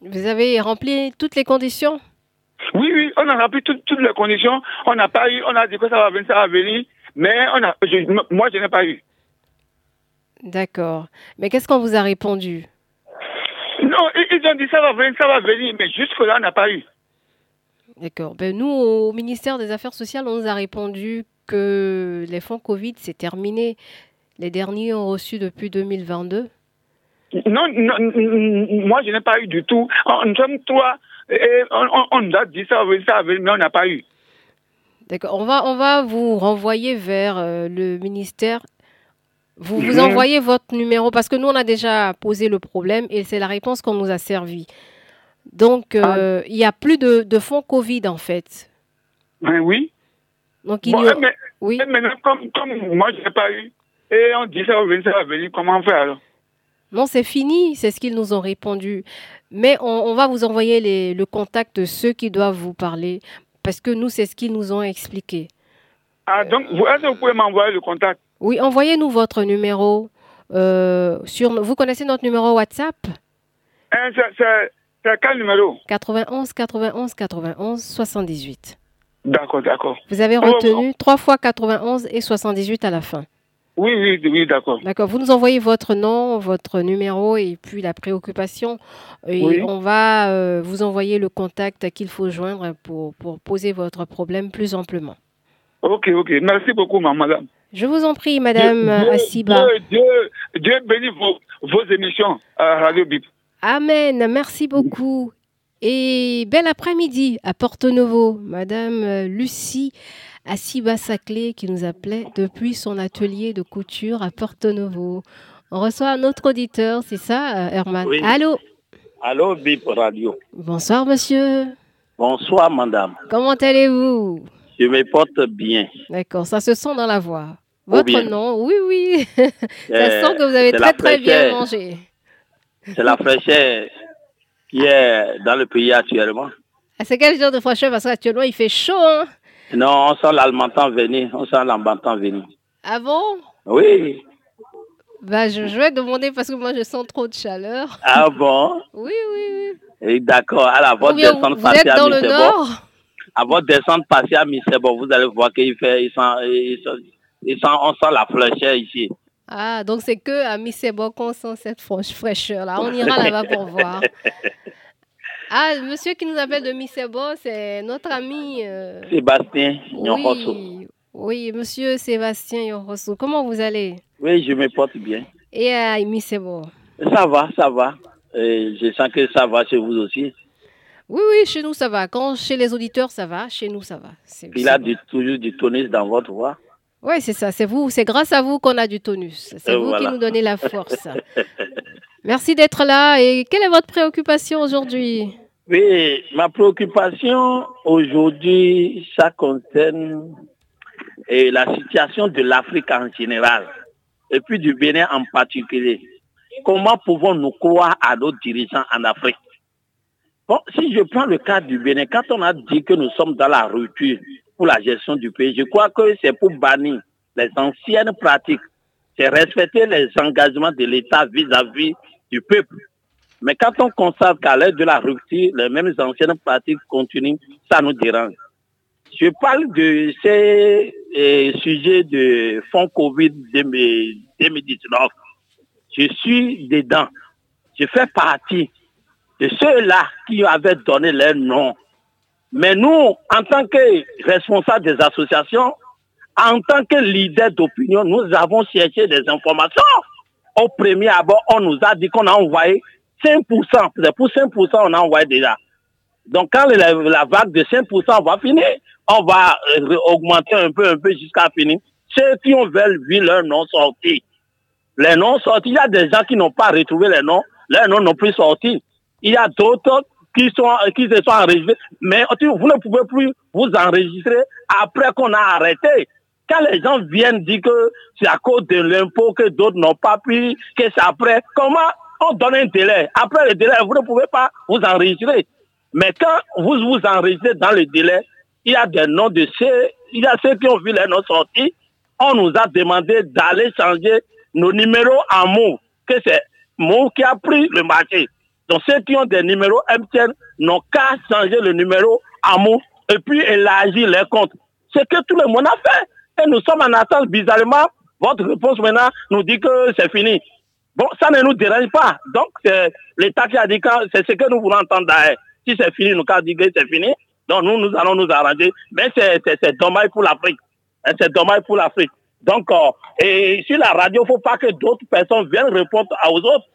Speaker 1: Vous avez rempli toutes les conditions?
Speaker 11: Oui, oui, on a rempli toutes, les conditions. On n'a pas eu, on a dit que ça va venir, ça va venir, mais on a, moi, je n'ai pas eu.
Speaker 1: D'accord. Mais qu'est-ce qu'on vous a répondu?
Speaker 11: Non, ils ont dit ça va venir, ça va venir, mais jusque-là, on n'a pas eu.
Speaker 1: D'accord. Ben, nous, au ministère des Affaires sociales, on nous a répondu que les fonds Covid, c'est terminé. Les derniers ont reçu depuis 2022.
Speaker 11: Non, moi, je n'ai pas eu du tout. Nous sommes trois et on, a dit ça, ça, mais on n'a pas eu.
Speaker 1: D'accord. On va, on va vous renvoyer vers euh, le ministère. Vous, vous envoyez votre numéro parce que nous, on a déjà posé le problème et c'est la réponse qu'on nous a servi. Donc, euh, ah. il n'y a plus de, de, fonds Covid, en fait.
Speaker 11: Ben oui.
Speaker 1: Donc, il y a...
Speaker 11: mais, oui. maintenant, comme, comme moi, je n'ai pas eu, et on dit ça va venir, ça va venir, comment faire alors?
Speaker 1: Non, c'est fini, c'est ce qu'ils nous ont répondu. Mais on, on va vous envoyer les, le contact de ceux qui doivent vous parler, parce que nous, c'est ce qu'ils nous ont expliqué.
Speaker 11: Ah, donc, vous, est-ce que vous pouvez m'envoyer le contact?
Speaker 1: Oui, envoyez-nous votre numéro. Euh, sur, vous connaissez notre numéro WhatsApp?
Speaker 11: Hein, C'est quel numéro?
Speaker 1: 91 91 91 78.
Speaker 11: D'accord, d'accord.
Speaker 1: Vous avez retenu 3 fois 91 et 78 à la fin.
Speaker 11: Oui, oui, oui, d'accord.
Speaker 1: D'accord. Vous nous envoyez votre nom, votre numéro et puis la préoccupation. Et on va euh, vous envoyer le contact qu'il faut joindre pour, pour poser votre problème plus amplement.
Speaker 11: Ok, ok. Merci beaucoup, madame.
Speaker 1: Je vous en prie, madame Asiba.
Speaker 11: Dieu, Dieu, bénisse vos, vos émissions à Radio Bip.
Speaker 1: Amen. Merci beaucoup. Et bel après-midi à Porto Novo, Madame Lucie Assibasaclé qui nous appelait depuis son atelier de couture à Porto Novo. On reçoit un autre auditeur, c'est ça, Herman?
Speaker 4: Oui.
Speaker 1: Allô?
Speaker 4: Allô, Bip Radio.
Speaker 1: Bonsoir, monsieur.
Speaker 4: Bonsoir, madame.
Speaker 1: Comment allez-vous?
Speaker 4: Je me porte bien.
Speaker 1: D'accord, ça se sent dans la voix. Votre nom, oui, oui. ça sent que vous avez très, très bien mangé.
Speaker 4: C'est la fraîcheur qui est dans le pays actuellement.
Speaker 1: Ah, c'est quel genre de fraîcheur? Parce qu'actuellement, il fait chaud. Hein?
Speaker 4: Non, on sent l'almantan venir. On sent l'almantan venir.
Speaker 1: Ah bon?
Speaker 4: Oui.
Speaker 1: Bah, je, vais demander parce que moi, je sens trop de chaleur.
Speaker 4: Ah bon?
Speaker 1: Oui, oui,
Speaker 4: oui. D'accord. Alors,
Speaker 1: dans le nord?
Speaker 4: À votre descente passée à bon, vous allez voir qu'il fait, il sent, il sent, on sent la fraîcheur ici.
Speaker 1: Ah, donc c'est que à Missebo qu'on sent cette fraîcheur-là. On ira là-bas pour voir. Ah, monsieur qui nous appelle de Missebo, c'est notre ami. Euh,
Speaker 4: Sébastien
Speaker 1: oui, oui, monsieur Sébastien Yorosso. Comment vous allez?
Speaker 4: Oui, je me porte bien.
Speaker 1: Et à Missebo
Speaker 4: Ça va, ça va. je sens que ça va chez vous aussi.
Speaker 1: Oui, oui, chez nous ça va. Quand chez les auditeurs ça va, chez nous ça va.
Speaker 4: Il a du, toujours du tonus dans votre voix.
Speaker 1: Oui, c'est ça. C'est vous, c'est grâce à vous qu'on a du tonus. C'est vous qui nous donnez la force. Merci d'être là. Et quelle est votre préoccupation aujourd'hui?
Speaker 4: Oui, ma préoccupation aujourd'hui, ça concerne la situation de l'Afrique en général et puis du Bénin en particulier. Comment pouvons-nous croire à nos dirigeants en Afrique? Bon, si je prends le cas du Bénin, quand on a dit que nous sommes dans la rupture, pour la gestion du pays. Je crois que c'est pour bannir les anciennes pratiques. C'est respecter les engagements de l'État vis-à-vis du peuple. Mais quand on constate qu'à l'aide de la rupture, les mêmes anciennes pratiques continuent, ça nous dérange. Je parle de ces eh, sujets de fonds Covid 2019. Je suis dedans. Je fais partie de ceux-là qui avaient donné leur nom mais nous, en tant que responsables des associations, en tant que leader d'opinion, nous avons cherché des informations. Au premier abord, on nous a dit qu'on a envoyé 5%, c'est pour 5%, on a envoyé déjà. Donc, quand la, vague de 5% va finir, on va euh, augmenter un peu, un peu jusqu'à finir. Ceux qui ont vu leur nom sorti, les noms sortis, il y a des gens qui n'ont pas retrouvé les noms, leurs noms n'ont plus sorti. Il y a d'autres qui sont qui se sont enregistrés, mais vous ne pouvez plus vous enregistrer après qu'on a arrêté. Quand les gens viennent dire que c'est à cause de l'impôt que d'autres n'ont pas pu, que c'est après, comment on donne un délai? Après le délai, vous ne pouvez pas vous enregistrer. Mais quand vous vous enregistrez dans le délai, il y a des noms de ceux, il y a ceux qui ont vu les noms sortis. On nous a demandé d'aller changer nos numéros en mots, que c'est mot qui a pris le marché. Donc ceux qui ont des numéros MTN n'ont qu'à changer le numéro mots et puis élargir les comptes. C'est que tout le monde a fait. Et nous sommes en attente bizarrement. Votre réponse maintenant nous dit que c'est fini. Bon, ça ne nous dérange pas. Donc, c'est l'État qui a dit que c'est ce que nous voulons entendre derrière. Si c'est fini, nous avons dit que c'est fini. Donc, nous, nous allons nous arranger. Mais c'est dommage pour l'Afrique. C'est dommage pour l'Afrique. Donc, euh, et sur la radio, il ne faut pas que d'autres personnes viennent répondre aux autres.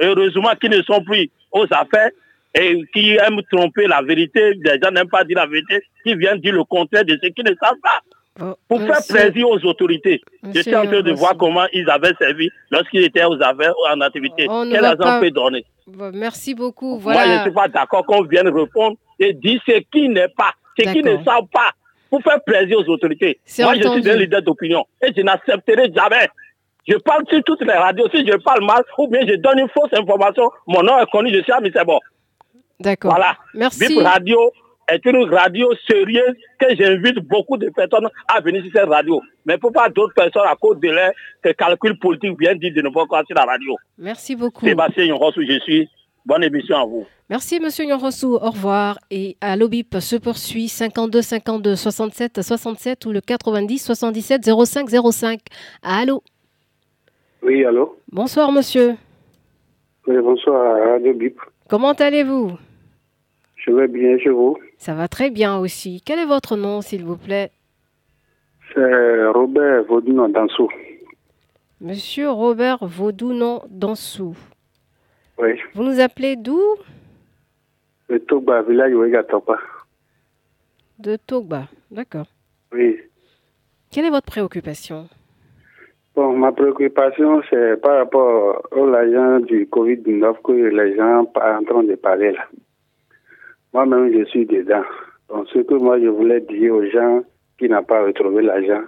Speaker 4: Heureusement qu'ils ne sont plus aux affaires et qui aiment tromper la vérité. Les gens n'aiment pas dire la vérité, qui viennent dire le contraire de ce qu'ils ne savent pas. Oh, pour faire plaisir aux autorités. J'étais en train de voir comment ils avaient servi lorsqu'ils étaient aux affaires en activité. Quel argent peut donner?
Speaker 1: Merci beaucoup.
Speaker 4: Moi, je ne suis pas d'accord qu'on vienne répondre et dire ce qui n'est pas, ce qui ne savent pas, pour faire plaisir aux autorités. Moi, je suis un leader d'opinion et je n'accepterai jamais. Je parle sur toutes les radios. Si je parle mal ou bien je donne une fausse information, mon nom est connu, je suis ami, c'est bon.
Speaker 1: D'accord.
Speaker 4: Voilà.
Speaker 1: Merci.
Speaker 4: Radio, est une radio sérieuse que j'invite beaucoup de personnes à venir sur cette radio. Mais pourquoi d'autres personnes, à cause de leurs calculs politiques, viennent dire de ne pas croire sur la radio
Speaker 1: Merci beaucoup.
Speaker 4: Sébastien Yonrossou, je suis. Bonne émission à vous.
Speaker 1: Merci, Monsieur Yonrossou. Au revoir. Et à l'OBIP se poursuit 52 52 67 67 ou le 90 77 05 05. Allô?
Speaker 12: Oui, allô
Speaker 1: Bonsoir, monsieur.
Speaker 12: Oui, bonsoir, Radio BIP.
Speaker 1: Comment allez-vous?
Speaker 12: Je vais bien chez vous?
Speaker 1: Ça va très bien aussi. Quel est votre nom, s'il vous plaît?
Speaker 12: C'est Robert Vaudounon Dansou.
Speaker 1: Monsieur Robert Vaudounon Dansou.
Speaker 12: Oui.
Speaker 1: Vous nous appelez d'où?
Speaker 12: De Togba, village Ouéga-Topa.
Speaker 1: De Togba, d'accord.
Speaker 12: Oui.
Speaker 1: Quelle est votre préoccupation?
Speaker 12: Bon, ma préoccupation, c'est par rapport aux agents du Covid-19 que les gens en train de parler là. Moi-même, je suis dedans. Donc, ce que moi, je voulais dire aux gens qui n'ont pas retrouvé l'argent,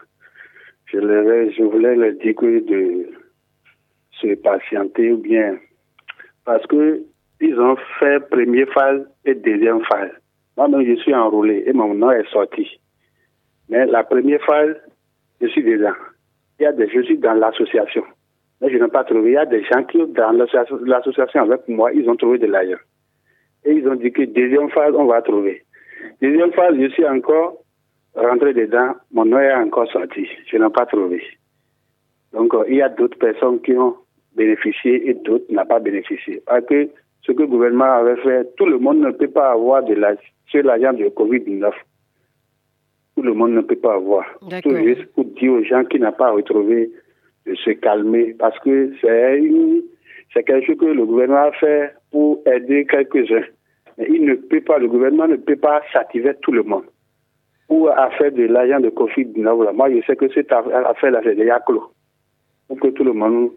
Speaker 12: je, je voulais leur dire que de se patienter ou bien. Parce que ils ont fait première phase et deuxième phase. Moi-même, je suis enrôlé et mon nom est sorti. Mais la première phase, je suis dedans. Il y a des, je suis dans l'association. Mais je n'ai pas trouvé. Il y a des gens qui, dans l'association avec moi, ils ont trouvé de l'argent. Et ils ont dit que deuxième phase, on va trouver. Deuxième phase, je suis encore rentré dedans, mon nom est encore sorti. Je n'ai pas trouvé. Donc, euh, il y a d'autres personnes qui ont bénéficié et d'autres n'ont pas bénéficié. Parce que ce que le gouvernement avait fait, tout le monde ne peut pas avoir de la, sur l'agent de Covid-19. Le monde ne peut pas avoir. Tout juste pour dire aux gens qui n'ont pas retrouvé de se calmer. Parce que c'est c'est quelque chose que le gouvernement a fait pour aider quelques-uns. Mais il ne peut pas, le gouvernement ne peut pas satisfaire tout le monde. Ou à faire de l'argent de covid Moi, je sais que cette affaire-là, c'est déjà clos. Pour que tout le monde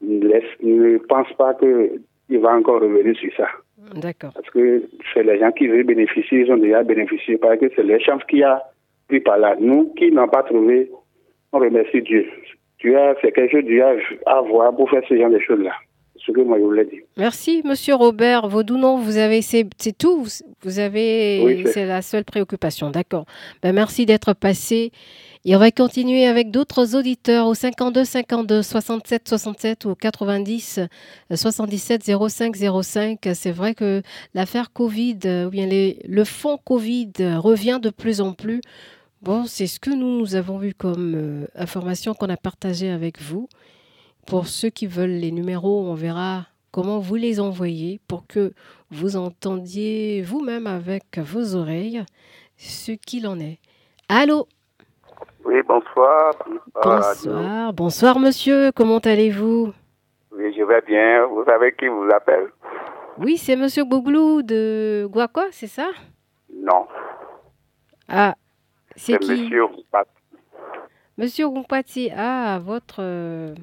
Speaker 12: laisse, ne pense pas qu'il va encore revenir sur ça.
Speaker 1: D'accord.
Speaker 12: Parce que c'est les gens qui veulent bénéficier, ils ont déjà bénéficié. Parce que c'est les chances qu'il y a pris par là. Nous qui n'ont pas trouvé, on remercie Dieu. Dieu a fait quelque chose Dieu a à voir pour faire ce genre de choses-là ce que moi je voulais dire.
Speaker 1: Merci, Monsieur Robert Vaudounon. Vous avez, c'est tout. Vous avez, c'est la seule préoccupation. D'accord. Ben, merci d'être passé. Et on va continuer avec d'autres auditeurs au 52 52 67 67 ou 90 77 05 05. C'est vrai que l'affaire Covid ou bien les, le fonds Covid revient de plus en plus. Bon, c'est ce que nous, nous avons vu comme euh, information qu'on a partagée avec vous. Pour ceux qui veulent les numéros, on verra comment vous les envoyez pour que vous entendiez vous-même avec vos oreilles ce qu'il en est. Allô?
Speaker 13: Oui, bonsoir.
Speaker 1: Bonsoir. Bonsoir, monsieur. Comment allez-vous?
Speaker 13: Oui, je vais bien. Vous savez qui vous appelle?
Speaker 1: Oui, c'est Monsieur Bouglou de Guaco, c'est ça?
Speaker 13: Non.
Speaker 1: Ah, c'est
Speaker 13: C'est
Speaker 1: qui
Speaker 13: Monsieur
Speaker 1: Rumpati, ah, votre,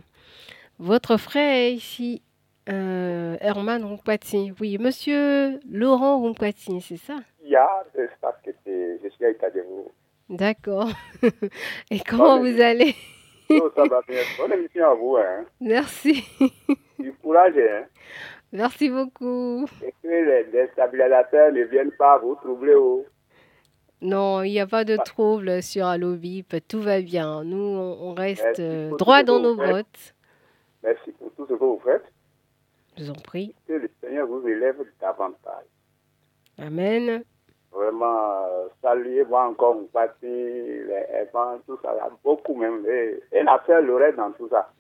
Speaker 1: votre frère ici, euh, Herman Rumpati. Oui, Monsieur Laurent Rumpati, c'est ça?
Speaker 14: Il y a de ça que c'est- je suis à Itademou.
Speaker 1: D'accord. Et comment vous allez?
Speaker 14: Ça va bien. Bonne émission à vous. Hein.
Speaker 1: Merci.
Speaker 14: Du courage. Hein.
Speaker 1: Merci beaucoup.
Speaker 14: Et que les déstabilisateurs ne viennent pas vous troubler. Oh.
Speaker 1: Non, il n'y a pas de trouble sur Allobip, tout va bien. Nous, on, reste euh, droit dans nos
Speaker 14: vous
Speaker 1: bottes.
Speaker 14: Merci pour tout ce que vous faites.
Speaker 1: Je vous en prie.
Speaker 14: Que le Seigneur vous élève davantage.
Speaker 1: Amen.
Speaker 14: Vraiment, euh, saluez-moi encore mon parti, les évents, tout ça. là. Beaucoup même. Et, et la sœur Lorette dans tout ça.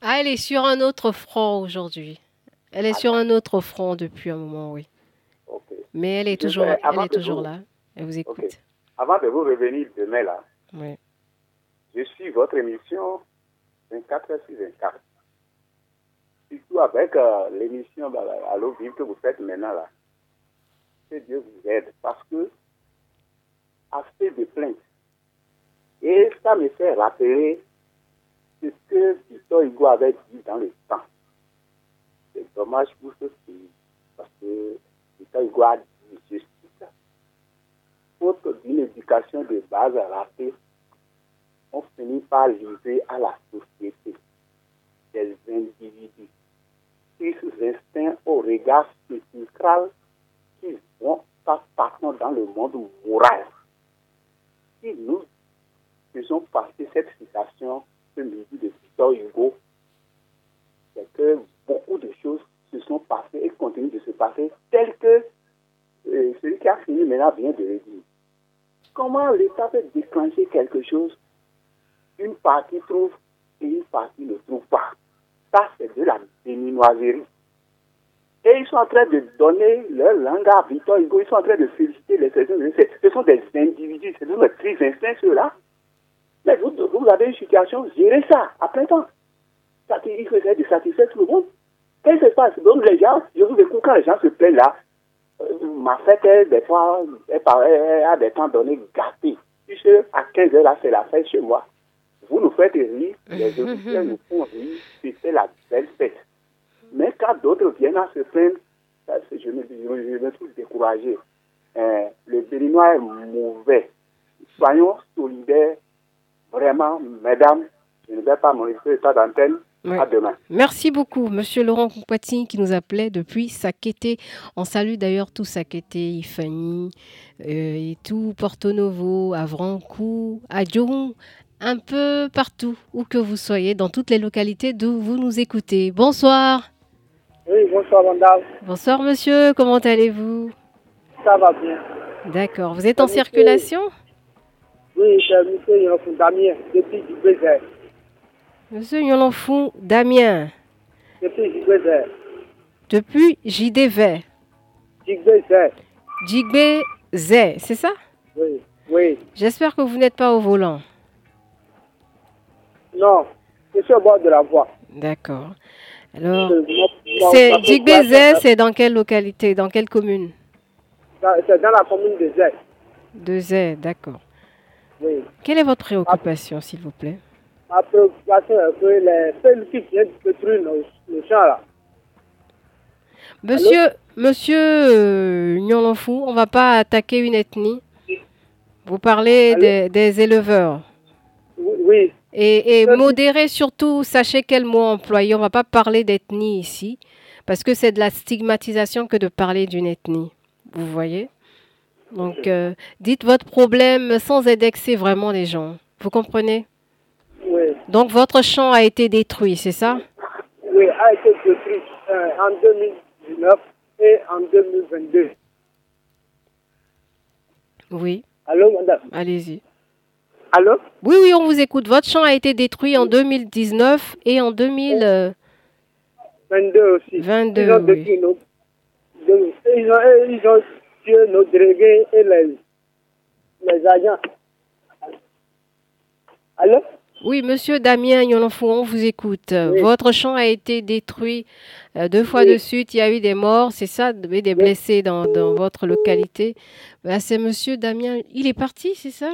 Speaker 1: Ah, elle est sur un autre front aujourd'hui. Elle est sur un autre front depuis un moment, oui. Mais elle est toujours, elle est toujours
Speaker 14: vous-
Speaker 1: là. Elle vous écoute.
Speaker 14: Ok. Avant de vous revenir demain, là,
Speaker 1: Oui.
Speaker 14: je suis votre émission 24 heures sur 24. Surtout avec euh, l'émission bah, bah, Allo Vive que vous faites maintenant là. Que Dieu vous aide parce que assez de plaintes. Et ça me fait rappeler ce que Victor Hugo avait dit dans le temps. C'est dommage pour ce pays parce que Victor Hugo a dit, d'une éducation de base ratée, on finit par livrer à la société des individus qui instincts au regard spécial qui vont pas partant dans le monde moral. Si nous faisons passer cette citation ce midi de Victor Hugo, c'est que beaucoup de choses se sont passées et continuent de se passer telles que euh, celui qui a fini maintenant vient de le dire. Comment l'État peut déclencher quelque chose? Une partie trouve et une partie ne trouve pas. Ça, c'est de la béninoiserie. Et ils sont en train de donner leur langue à Victor Hugo. Ils sont en train de féliciter les personnes. Ce sont des individus, ce sont des petits instincts, ceux-là. Mais vous, avez une situation, gérez ça à plein temps. Il de satisfaire tout le monde. Qu'est-ce qui se passe? Donc les gens, je vous écoute quand les gens se plaignent là, ma fête, elle, des fois, elle, a des temps donnés gâtés. Puisque à 15 h là, c'est la fête chez moi. Vous nous faites rire, les auditeurs nous font rire, c'était la belle fête. Mais quand d'autres viennent à se plaindre, ça, c'est- je, me, je, me- je me trouve découragé. Euh, le Béninois est mauvais. Soyons solidaires, vraiment, mesdames. Je ne vais pas m'enregistrer l'état d'antenne.
Speaker 1: Ouais.
Speaker 14: À demain.
Speaker 1: Merci beaucoup, Monsieur Laurent Compati, qui nous appelait depuis Sakété. On salue d'ailleurs tout Sakété, Ifani, euh, et tout Porto Novo, Avrancou, Adjoun, un peu partout où que vous soyez, dans toutes les localités d'où vous nous écoutez. Bonsoir.
Speaker 15: Oui, bonsoir, Vandal.
Speaker 1: Bonsoir, monsieur. Comment allez-vous?
Speaker 15: Ça va bien.
Speaker 1: D'accord. Vous êtes en circulation?
Speaker 15: Oui, M. Yonfou Damien, depuis du Bézère.
Speaker 1: Monsieur Yolanfou Damien,
Speaker 15: Depuis Bézère.
Speaker 1: depuis JDV. Jigbe Zé, c'est ça?
Speaker 15: Oui, oui.
Speaker 1: J'espère que vous n'êtes pas au volant.
Speaker 15: Non, je suis au bord de la voie.
Speaker 1: D'accord. Alors,
Speaker 15: place,
Speaker 1: Zé, c'est dans quelle localité, dans quelle commune?
Speaker 15: C'est dans la commune de Zé.
Speaker 1: De Zé, d'accord.
Speaker 15: Oui.
Speaker 1: Quelle est votre préoccupation, s'il vous plaît?
Speaker 15: Ma préoccupation est que les qui viennent détruire nos, nos champs là.
Speaker 1: Monsieur, monsieur euh, on ne va pas attaquer une ethnie. Vous parlez des, des éleveurs.
Speaker 15: Oui.
Speaker 1: Et, et modérez surtout, sachez quel mot employer. On ne va pas parler d'ethnie ici, parce que c'est de la stigmatisation que de parler d'une ethnie. Vous voyez? Donc, euh, dites votre problème sans indexer vraiment les gens. Vous comprenez? Donc, votre champ a été détruit, c'est ça?
Speaker 15: Oui, a été détruit euh, en 2019 et en 2022.
Speaker 1: Oui.
Speaker 15: Allô, madame?
Speaker 1: Allez-y.
Speaker 15: Allô?
Speaker 1: Oui, oui, on vous écoute. Votre champ a été détruit en 2019 et en 2022
Speaker 15: 22 aussi.
Speaker 1: 22,
Speaker 15: Ils ont
Speaker 1: oui.
Speaker 15: détruit nos, de- ils ont, ils ont tué nos délégués et les, les agents. Allô?
Speaker 1: Oui, monsieur Damien Yolonfou, on vous écoute. Votre champ a été détruit euh, deux fois de suite. Il y a eu des morts, c'est ça, des blessés dans, dans votre localité. Bah, c'est monsieur Damien. Il est parti, c'est ça?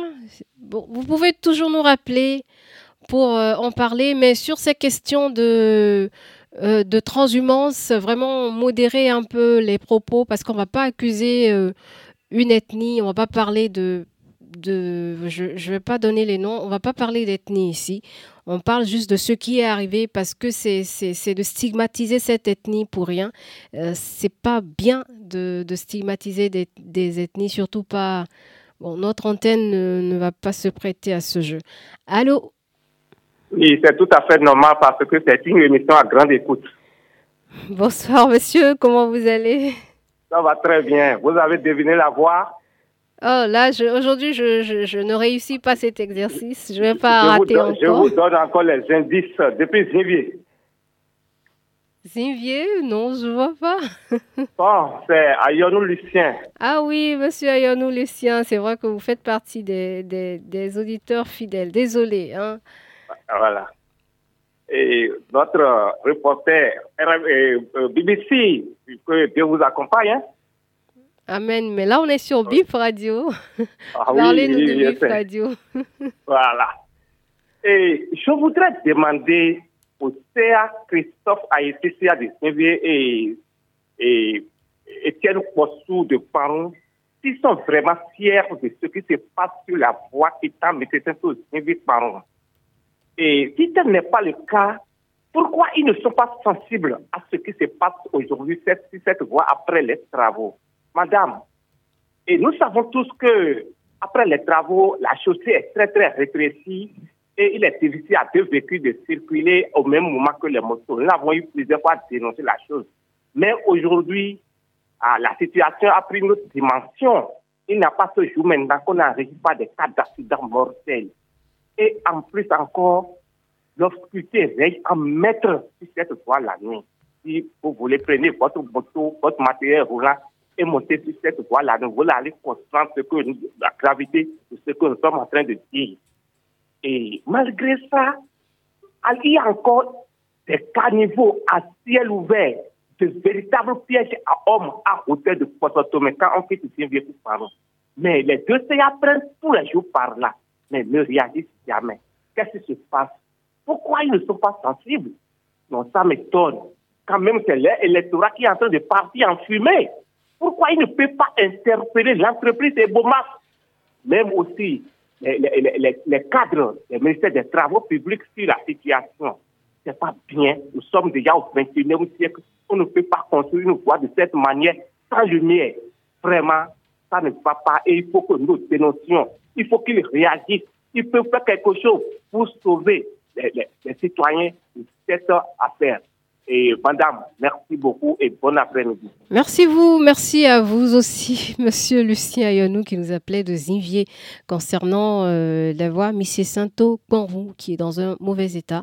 Speaker 1: Bon, Vous pouvez toujours nous rappeler pour euh, en parler, mais sur ces questions de, euh, de transhumance, vraiment modérer un peu les propos parce qu'on ne va pas accuser une ethnie, on ne va pas parler de de, je ne vais pas donner les noms, on va pas parler d'ethnie ici. On parle juste de ce qui est arrivé parce que c'est de stigmatiser cette ethnie pour rien. Euh, c'est pas bien de, de stigmatiser des, des, ethnies, surtout pas. Bon, notre antenne ne, ne va pas se prêter à ce jeu. Allô?
Speaker 16: Oui, c'est tout à fait normal parce que c'est une émission à grande écoute.
Speaker 1: Bonsoir, monsieur. Comment vous allez?
Speaker 16: Ça va très bien. Vous avez deviné la voix?
Speaker 1: Oh là, aujourd'hui, je, je, je, ne réussis pas cet exercice. Je ne vais pas rater
Speaker 16: vous
Speaker 1: encore.
Speaker 16: Je vous donne encore les indices depuis Zinvier.
Speaker 1: Zinvier? Non, je ne vois pas.
Speaker 16: bon, c'est Ayonou Lucien.
Speaker 1: Ah oui, monsieur Ayonou Lucien, c'est vrai que vous faites partie des, des, des auditeurs fidèles. Désolé. Hein.
Speaker 16: Voilà. Et notre reporter euh, BBC, que Dieu vous accompagne, hein?
Speaker 1: Amen. Mais là, on est sur BIP Radio. Ah, Parlez-nous oui, de BIP Radio.
Speaker 16: voilà. Et je voudrais demander au CA Christophe Aïtissia de saint et, et Étienne Possou de Paron s'ils sont vraiment fiers de ce qui se passe sur la voie t'a mis au saint Paron. Et si tel n'est pas le cas, pourquoi ils ne sont pas sensibles à ce qui se passe aujourd'hui sur cette voie après les travaux? Madame, et nous savons tous que après les travaux, la chaussée est très très rétrécie et il est difficile à deux véhicules de circuler au même moment que les motos. Nous avons eu plusieurs fois dénoncé la chose. Mais aujourd'hui, ah, la situation a pris une autre dimension. Il n'y a pas ce jour maintenant qu'on n'arrive pas des cas d'accidents mortels. Et en plus encore, l'obscurité règne en mettre sur cette voie la nuit. Si vous voulez prendre votre moto, votre matériel roulant, et monter sur cette voie-là. Nous voulons aller comprendre ce que la gravité de ce que nous sommes en train de dire. Et malgré ça, il y a encore des caniveaux à ciel ouvert, de véritables pièges à hommes à hauteur de Mais quand on fait un vieux parents. Mais les deux se apprennent tous les jours par là, mais ne réagissent jamais. Qu'est-ce qui se passe? Pourquoi ils ne sont pas sensibles? Non, ça m'étonne. Quand même, c'est l'électorat qui est en train de partir en fumée. Pourquoi il ne peut pas interpeller l'entreprise des Bomas Même aussi les, les, les, cadres des ministères des Travaux publics sur la situation. Ce n'est pas bien. Nous sommes déjà au 21e siècle. On ne peut pas construire une voie de cette manière sans lumière. Vraiment, ça ne va pas. Et il faut que nous dénoncions. Il faut qu'ils réagissent. Ils peuvent faire quelque chose pour sauver les, les citoyens de cette affaire. Et madame, merci beaucoup et bon après-midi.
Speaker 1: Merci vous, merci à vous aussi, monsieur Lucien Ayonou qui nous appelait de Zinvier concernant euh, la voix Monsieur Santo Quanrou qui est dans un mauvais état.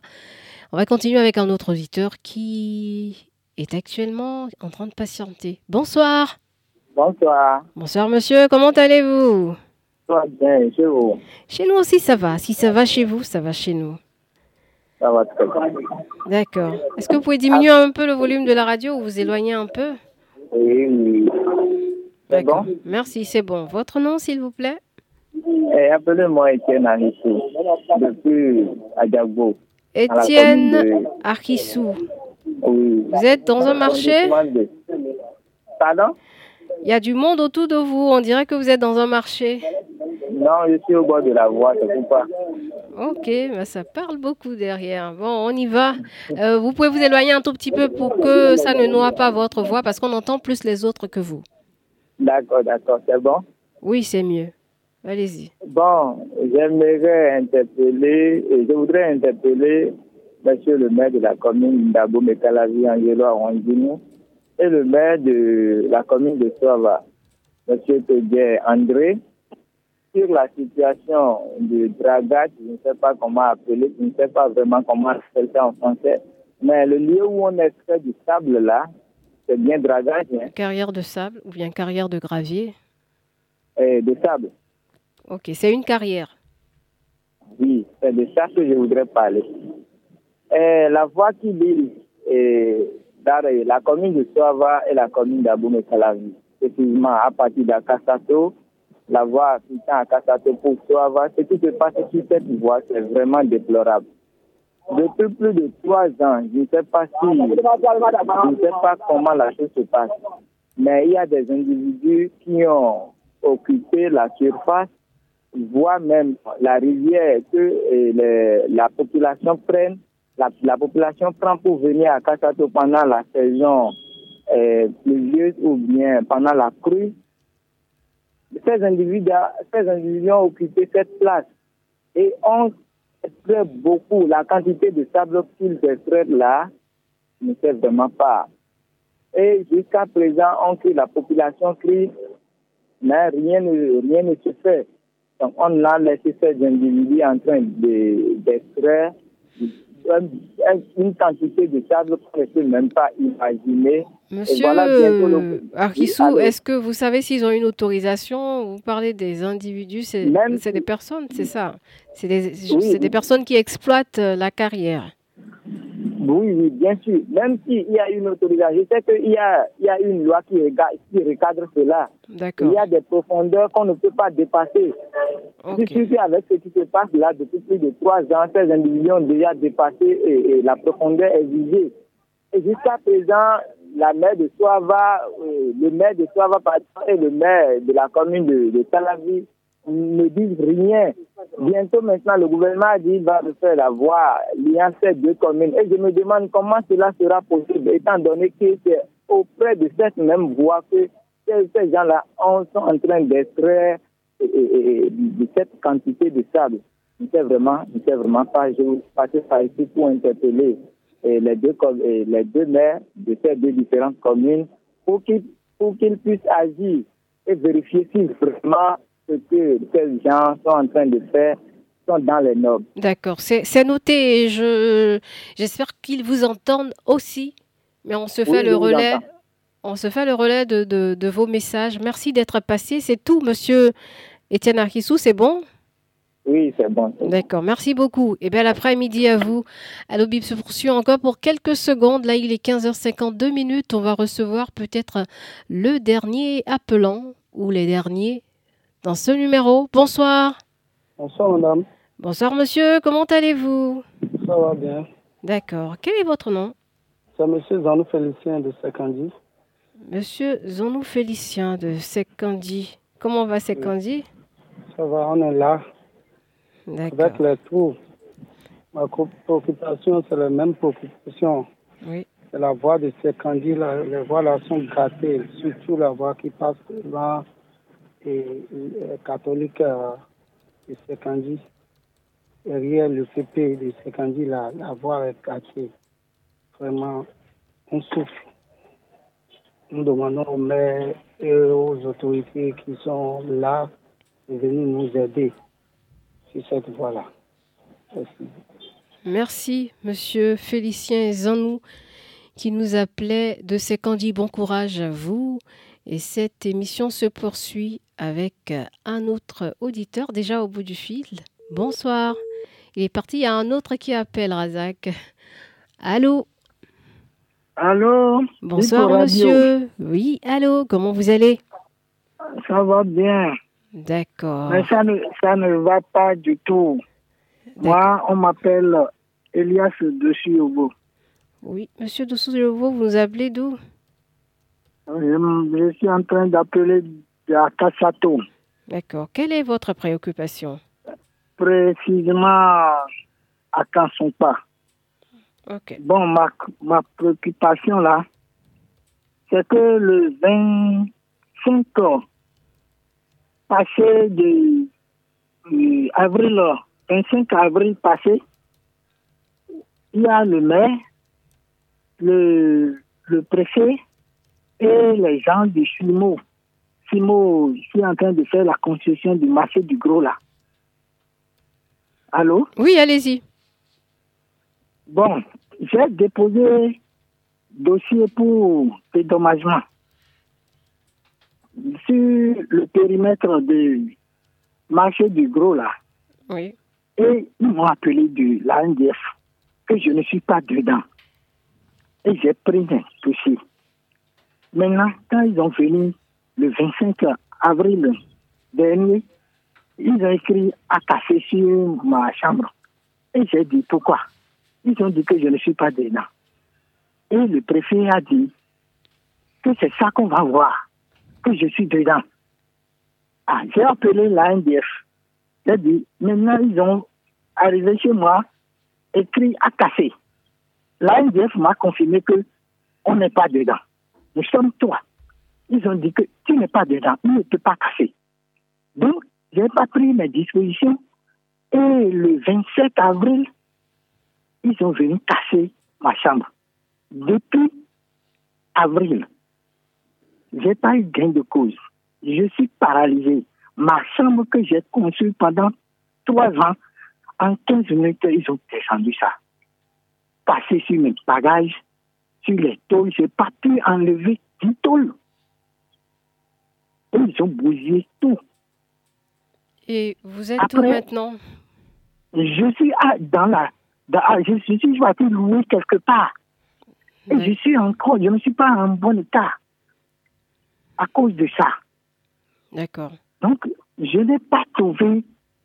Speaker 1: On va continuer avec un autre auditeur qui est actuellement en train de patienter. Bonsoir.
Speaker 17: Bonsoir.
Speaker 1: Bonsoir monsieur, comment allez-vous?
Speaker 17: Bien, chez vous?
Speaker 1: Chez nous aussi ça va. Si ça va chez vous, ça va chez nous.
Speaker 17: Ça va très bien.
Speaker 1: D'accord. Est-ce que vous pouvez diminuer un peu le volume de la radio ou vous éloigner un peu?
Speaker 17: Oui, oui.
Speaker 1: D'accord. Merci, c'est bon. Votre nom, s'il vous plaît?
Speaker 17: Eh, Appelez-moi Étienne Arissou, depuis Adjagbo.
Speaker 1: Étienne Arissou.
Speaker 17: Oui.
Speaker 1: Vous êtes dans un marché?
Speaker 17: Pardon?
Speaker 1: Il y a du monde autour de vous. On dirait que vous êtes dans un marché.
Speaker 17: Non, je suis au bord de la voie, c'est pas.
Speaker 1: Ok, bah, ça parle beaucoup derrière. Bon, on y va. Euh, vous pouvez vous éloigner un tout petit peu pour que ça ne noie pas votre voix parce qu'on entend plus les autres que vous.
Speaker 17: D'accord, d'accord, c'est bon?
Speaker 1: Oui, c'est mieux. Allez-y.
Speaker 17: Bon, j'aimerais interpeller, et je voudrais interpeller Monsieur le maire de la commune d'Abo Mekalavi, Angelo Arondino, et le maire de la commune de Soava, Monsieur Pédier André, sur la situation de dragage, je ne sais pas comment appeler, je ne sais pas vraiment comment appeler ça en français, mais le lieu où on extrait du sable là, c'est bien dragage. Hein?
Speaker 1: Carrière de sable ou bien carrière de gravier?
Speaker 17: Et De sable.
Speaker 1: Ok, c'est une carrière.
Speaker 17: Oui, c'est de ça que je voudrais parler. Et la voie qui lie la commune de Soava et la commune d'Aboumé Calavi, effectivement à partir d'Akasato, la voie à Akasato pour Soava, ce qui se passe sur cette voie, c'est vraiment déplorable. Depuis plus de trois ans, je ne sais pas si, je ne sais pas comment la chose se passe, mais il y a des individus qui ont occupé la surface, voire même la rivière que la population prenne, la, population prend pour venir à Kassato pendant la saison euh, pluvieuse ou bien pendant la crue. Ces individus, ces individus ont occupé cette place et ont extrait beaucoup. La quantité de sable qu'ils extraient là ne sait vraiment pas. Et jusqu'à présent, on crie, la population crie, mais rien rien ne se fait. Donc, on a laissé ces individus en train d'extraire une quantité de sable qu'on ne peut même pas imaginer.
Speaker 1: Monsieur voilà est-ce que vous savez s'ils ont une autorisation Vous parlez des individus, c'est des personnes, c'est ça C'est des, des personnes qui exploitent euh, la carrière.
Speaker 17: Oui, oui, bien sûr. Même s'il y a une autorisation, je sais qu'il y a, il y a une loi qui, qui recadre cela. Il y a des profondeurs qu'on ne peut pas dépasser. Okay. Je suis avec ce qui se passe là depuis plus de trois ans, ces individus ont déjà dépassé et, la profondeur est visée. Et jusqu'à présent, la maire de Soava, euh, le maire de Soava et le maire de la commune de, de Talavi ne disent rien. Bientôt maintenant, le gouvernement a dit qu'il va faire la voie liant ces deux communes. Et je me demande comment cela sera possible, étant donné que c'est auprès de cette même voie que ces, gens-là sont en train d'extraire de cette quantité de sable. Je ne sais vraiment, je sais vraiment pas. Je vais passer par ici pour interpeller les deux, maires de ces deux différentes communes pour qu'ils qu'ils puissent agir et vérifier si vraiment ce que ces gens sont en train de faire sont dans les normes.
Speaker 1: D'accord, c'est noté. Je j'espère qu'ils vous entendent aussi. Mais on se fait le relais. On se fait le relais de, de, vos messages. Merci d'être passé. C'est tout, monsieur Étienne Arquissou, c'est bon?
Speaker 17: Oui, c'est bon.
Speaker 1: D'accord, merci beaucoup. Et bien, l'après-midi à vous. Allo Bib se poursuit encore pour quelques secondes. Là, il est 15h52 minutes. On va recevoir peut-être le dernier appelant ou les derniers dans ce numéro. Bonsoir.
Speaker 18: Bonsoir, madame.
Speaker 1: Bonsoir, monsieur. Comment allez-vous?
Speaker 18: Ça va bien.
Speaker 1: D'accord. Quel est votre nom?
Speaker 18: C'est monsieur Zanou Félicien de Sekandi.
Speaker 1: Monsieur Zanou Félicien de Sekandi. Comment va Sekandi
Speaker 18: Ça va, on est là. D'accord. Avec les trous. Ma préoccupation, c'est la même préoccupation.
Speaker 1: Oui.
Speaker 18: C'est la voie de Sekandi. les voies là sont gâtées, surtout la voie qui passe devant et, catholique euh, de Sekandi. Derrière le CP de Sekandi, la, la voie est cachée. Vraiment, on souffre. Nous demandons aux maires et aux autorités qui sont là de venir nous aider sur cette voie-là.
Speaker 1: Merci. Merci, monsieur Félicien Zanou, qui nous appelait de Sekandi. Bon courage à vous. Et cette émission se poursuit avec euh, un autre auditeur déjà au bout du fil. Bonsoir. Il est parti, il y a un autre qui appelle Razak. Allô?
Speaker 19: Allô?
Speaker 1: Bonsoir monsieur. Oui, allô, comment vous allez?
Speaker 19: Ça va bien.
Speaker 1: D'accord.
Speaker 19: Mais ça ne, ça ne va pas du tout. Moi, on m'appelle Elias dessus
Speaker 1: Oui, monsieur dessus vous nous appelez d'où?
Speaker 19: Je suis en train d'appeler à Kassato.
Speaker 1: D'accord. Quelle est votre préoccupation?
Speaker 19: Précisément à Kansompa.
Speaker 1: Ok.
Speaker 19: Bon, ma, ma préoccupation là, c'est que le 25 passé de euh, avril, 25 avril passé, il y a le maire, le, le préfet et les gens de Simo Simo, je suis en train de faire la construction du marché du gros là. Allô?
Speaker 1: Oui, allez-y.
Speaker 19: Bon, j'ai déposé dossier pour dédommagement sur le périmètre du marché du gros là.
Speaker 1: Oui.
Speaker 19: Et ils m'ont appelé de la NDF que je ne suis pas dedans. Et j'ai pris un dossier. Maintenant, quand ils ont venu le 25 avril dernier, ils ont écrit à casser sur ma chambre. Et j'ai dit pourquoi? Ils ont dit que je ne suis pas dedans. Et le préfet a dit que c'est ça qu'on va voir, que je suis dedans. Ah, j'ai appelé la NDF. J'ai dit, maintenant ils ont arrivé chez moi, écrit à casser. La NDF m'a confirmé que on n'est pas dedans. Nous sommes toi. Ils ont dit que tu n'es pas dedans, il ne peut pas casser. Donc, je n'ai pas pris mes dispositions. Et le 27 avril, ils sont venus casser ma chambre. Depuis avril, j'ai pas eu gain de cause. Je suis paralysé. Ma chambre que j'ai conçue pendant trois ans, en 15 minutes, ils ont descendu ça. Passé sur mes bagages, sur les tôles, je n'ai pas pu enlever 10 tôles. Ils ont bousillé tout.
Speaker 1: Et vous êtes où maintenant?
Speaker 19: Je suis dans la. Dans, je suis, je vais être loué quelque part. Et je suis encore, je ne suis pas en bon état à cause de ça.
Speaker 1: D'accord.
Speaker 19: Donc, je n'ai pas trouvé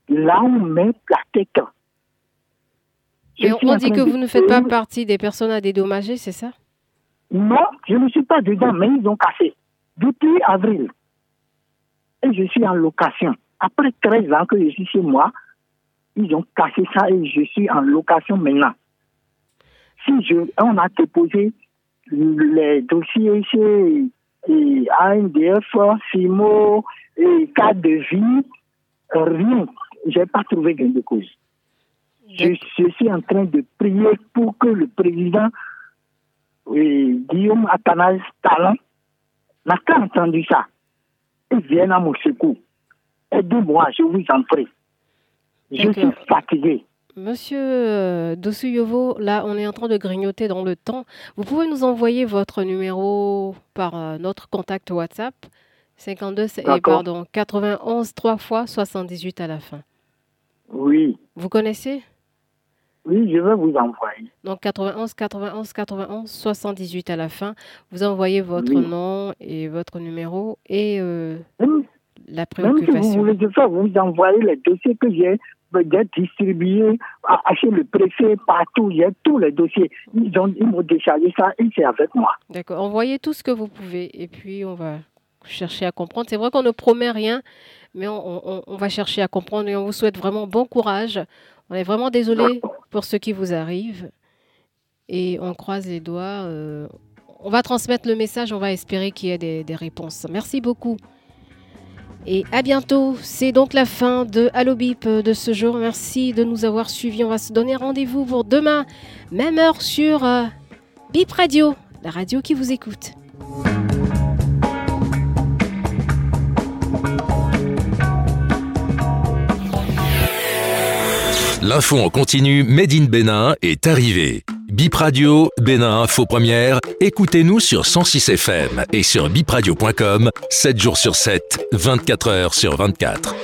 Speaker 19: là où met la tête.
Speaker 1: Et on dit que vous ne faites pas partie des personnes à dédommager, c'est ça?
Speaker 19: Non, je ne suis pas dedans, mais ils ont cassé. Depuis avril. Et je suis en location. Après 13 ans que je suis chez moi, ils ont cassé ça et je suis en location maintenant. Si je, on a déposé les dossiers chez ANDF, FIMO, et de vie, rien. Je n'ai pas trouvé gain de cause. Je, suis en train de prier pour que le président Guillaume Athanase Talon n'a pas entendu ça et vienne à mon secours. Aidez-moi, je vous en prie. Je suis fatigué.
Speaker 1: Monsieur euh, Dosuyovo, là, on est en train de grignoter dans le temps. Vous pouvez nous envoyer votre numéro par euh, notre contact WhatsApp 52 et pardon 91 3 fois 78 à la fin.
Speaker 19: Oui.
Speaker 1: Vous connaissez?
Speaker 19: Oui, je vais vous envoyer.
Speaker 1: Donc 91 91 91 78 à la fin. Vous envoyez votre nom et votre numéro et euh, la préoccupation.
Speaker 19: Même si vous voulez faire, vous envoyez les dossiers que j'ai d'être distribué chez le préfet partout. Il y a tous les dossiers. Ils ont ils m'ont déchargé ça et c'est avec moi.
Speaker 1: D'accord. Envoyez tout ce que vous pouvez et puis on va chercher à comprendre. C'est vrai qu'on ne promet rien, mais on, on, va chercher à comprendre et on vous souhaite vraiment bon courage. On est vraiment désolé pour ce qui vous arrive et on croise les doigts. Euh, on va transmettre le message, on va espérer qu'il y ait des, des réponses. Merci beaucoup. Et à bientôt. C'est donc la fin de Allo Bip de ce jour. Merci de nous avoir suivis. On va se donner rendez-vous pour demain, même heure sur euh, Bip Radio, la radio qui vous écoute.
Speaker 20: L'info en continu Made in Bénin est arrivée. Bip Radio, Bénin Info Première, écoutez-nous sur 106 FM et sur bipradio.com, 7 jours sur 7, 24 heures sur 24.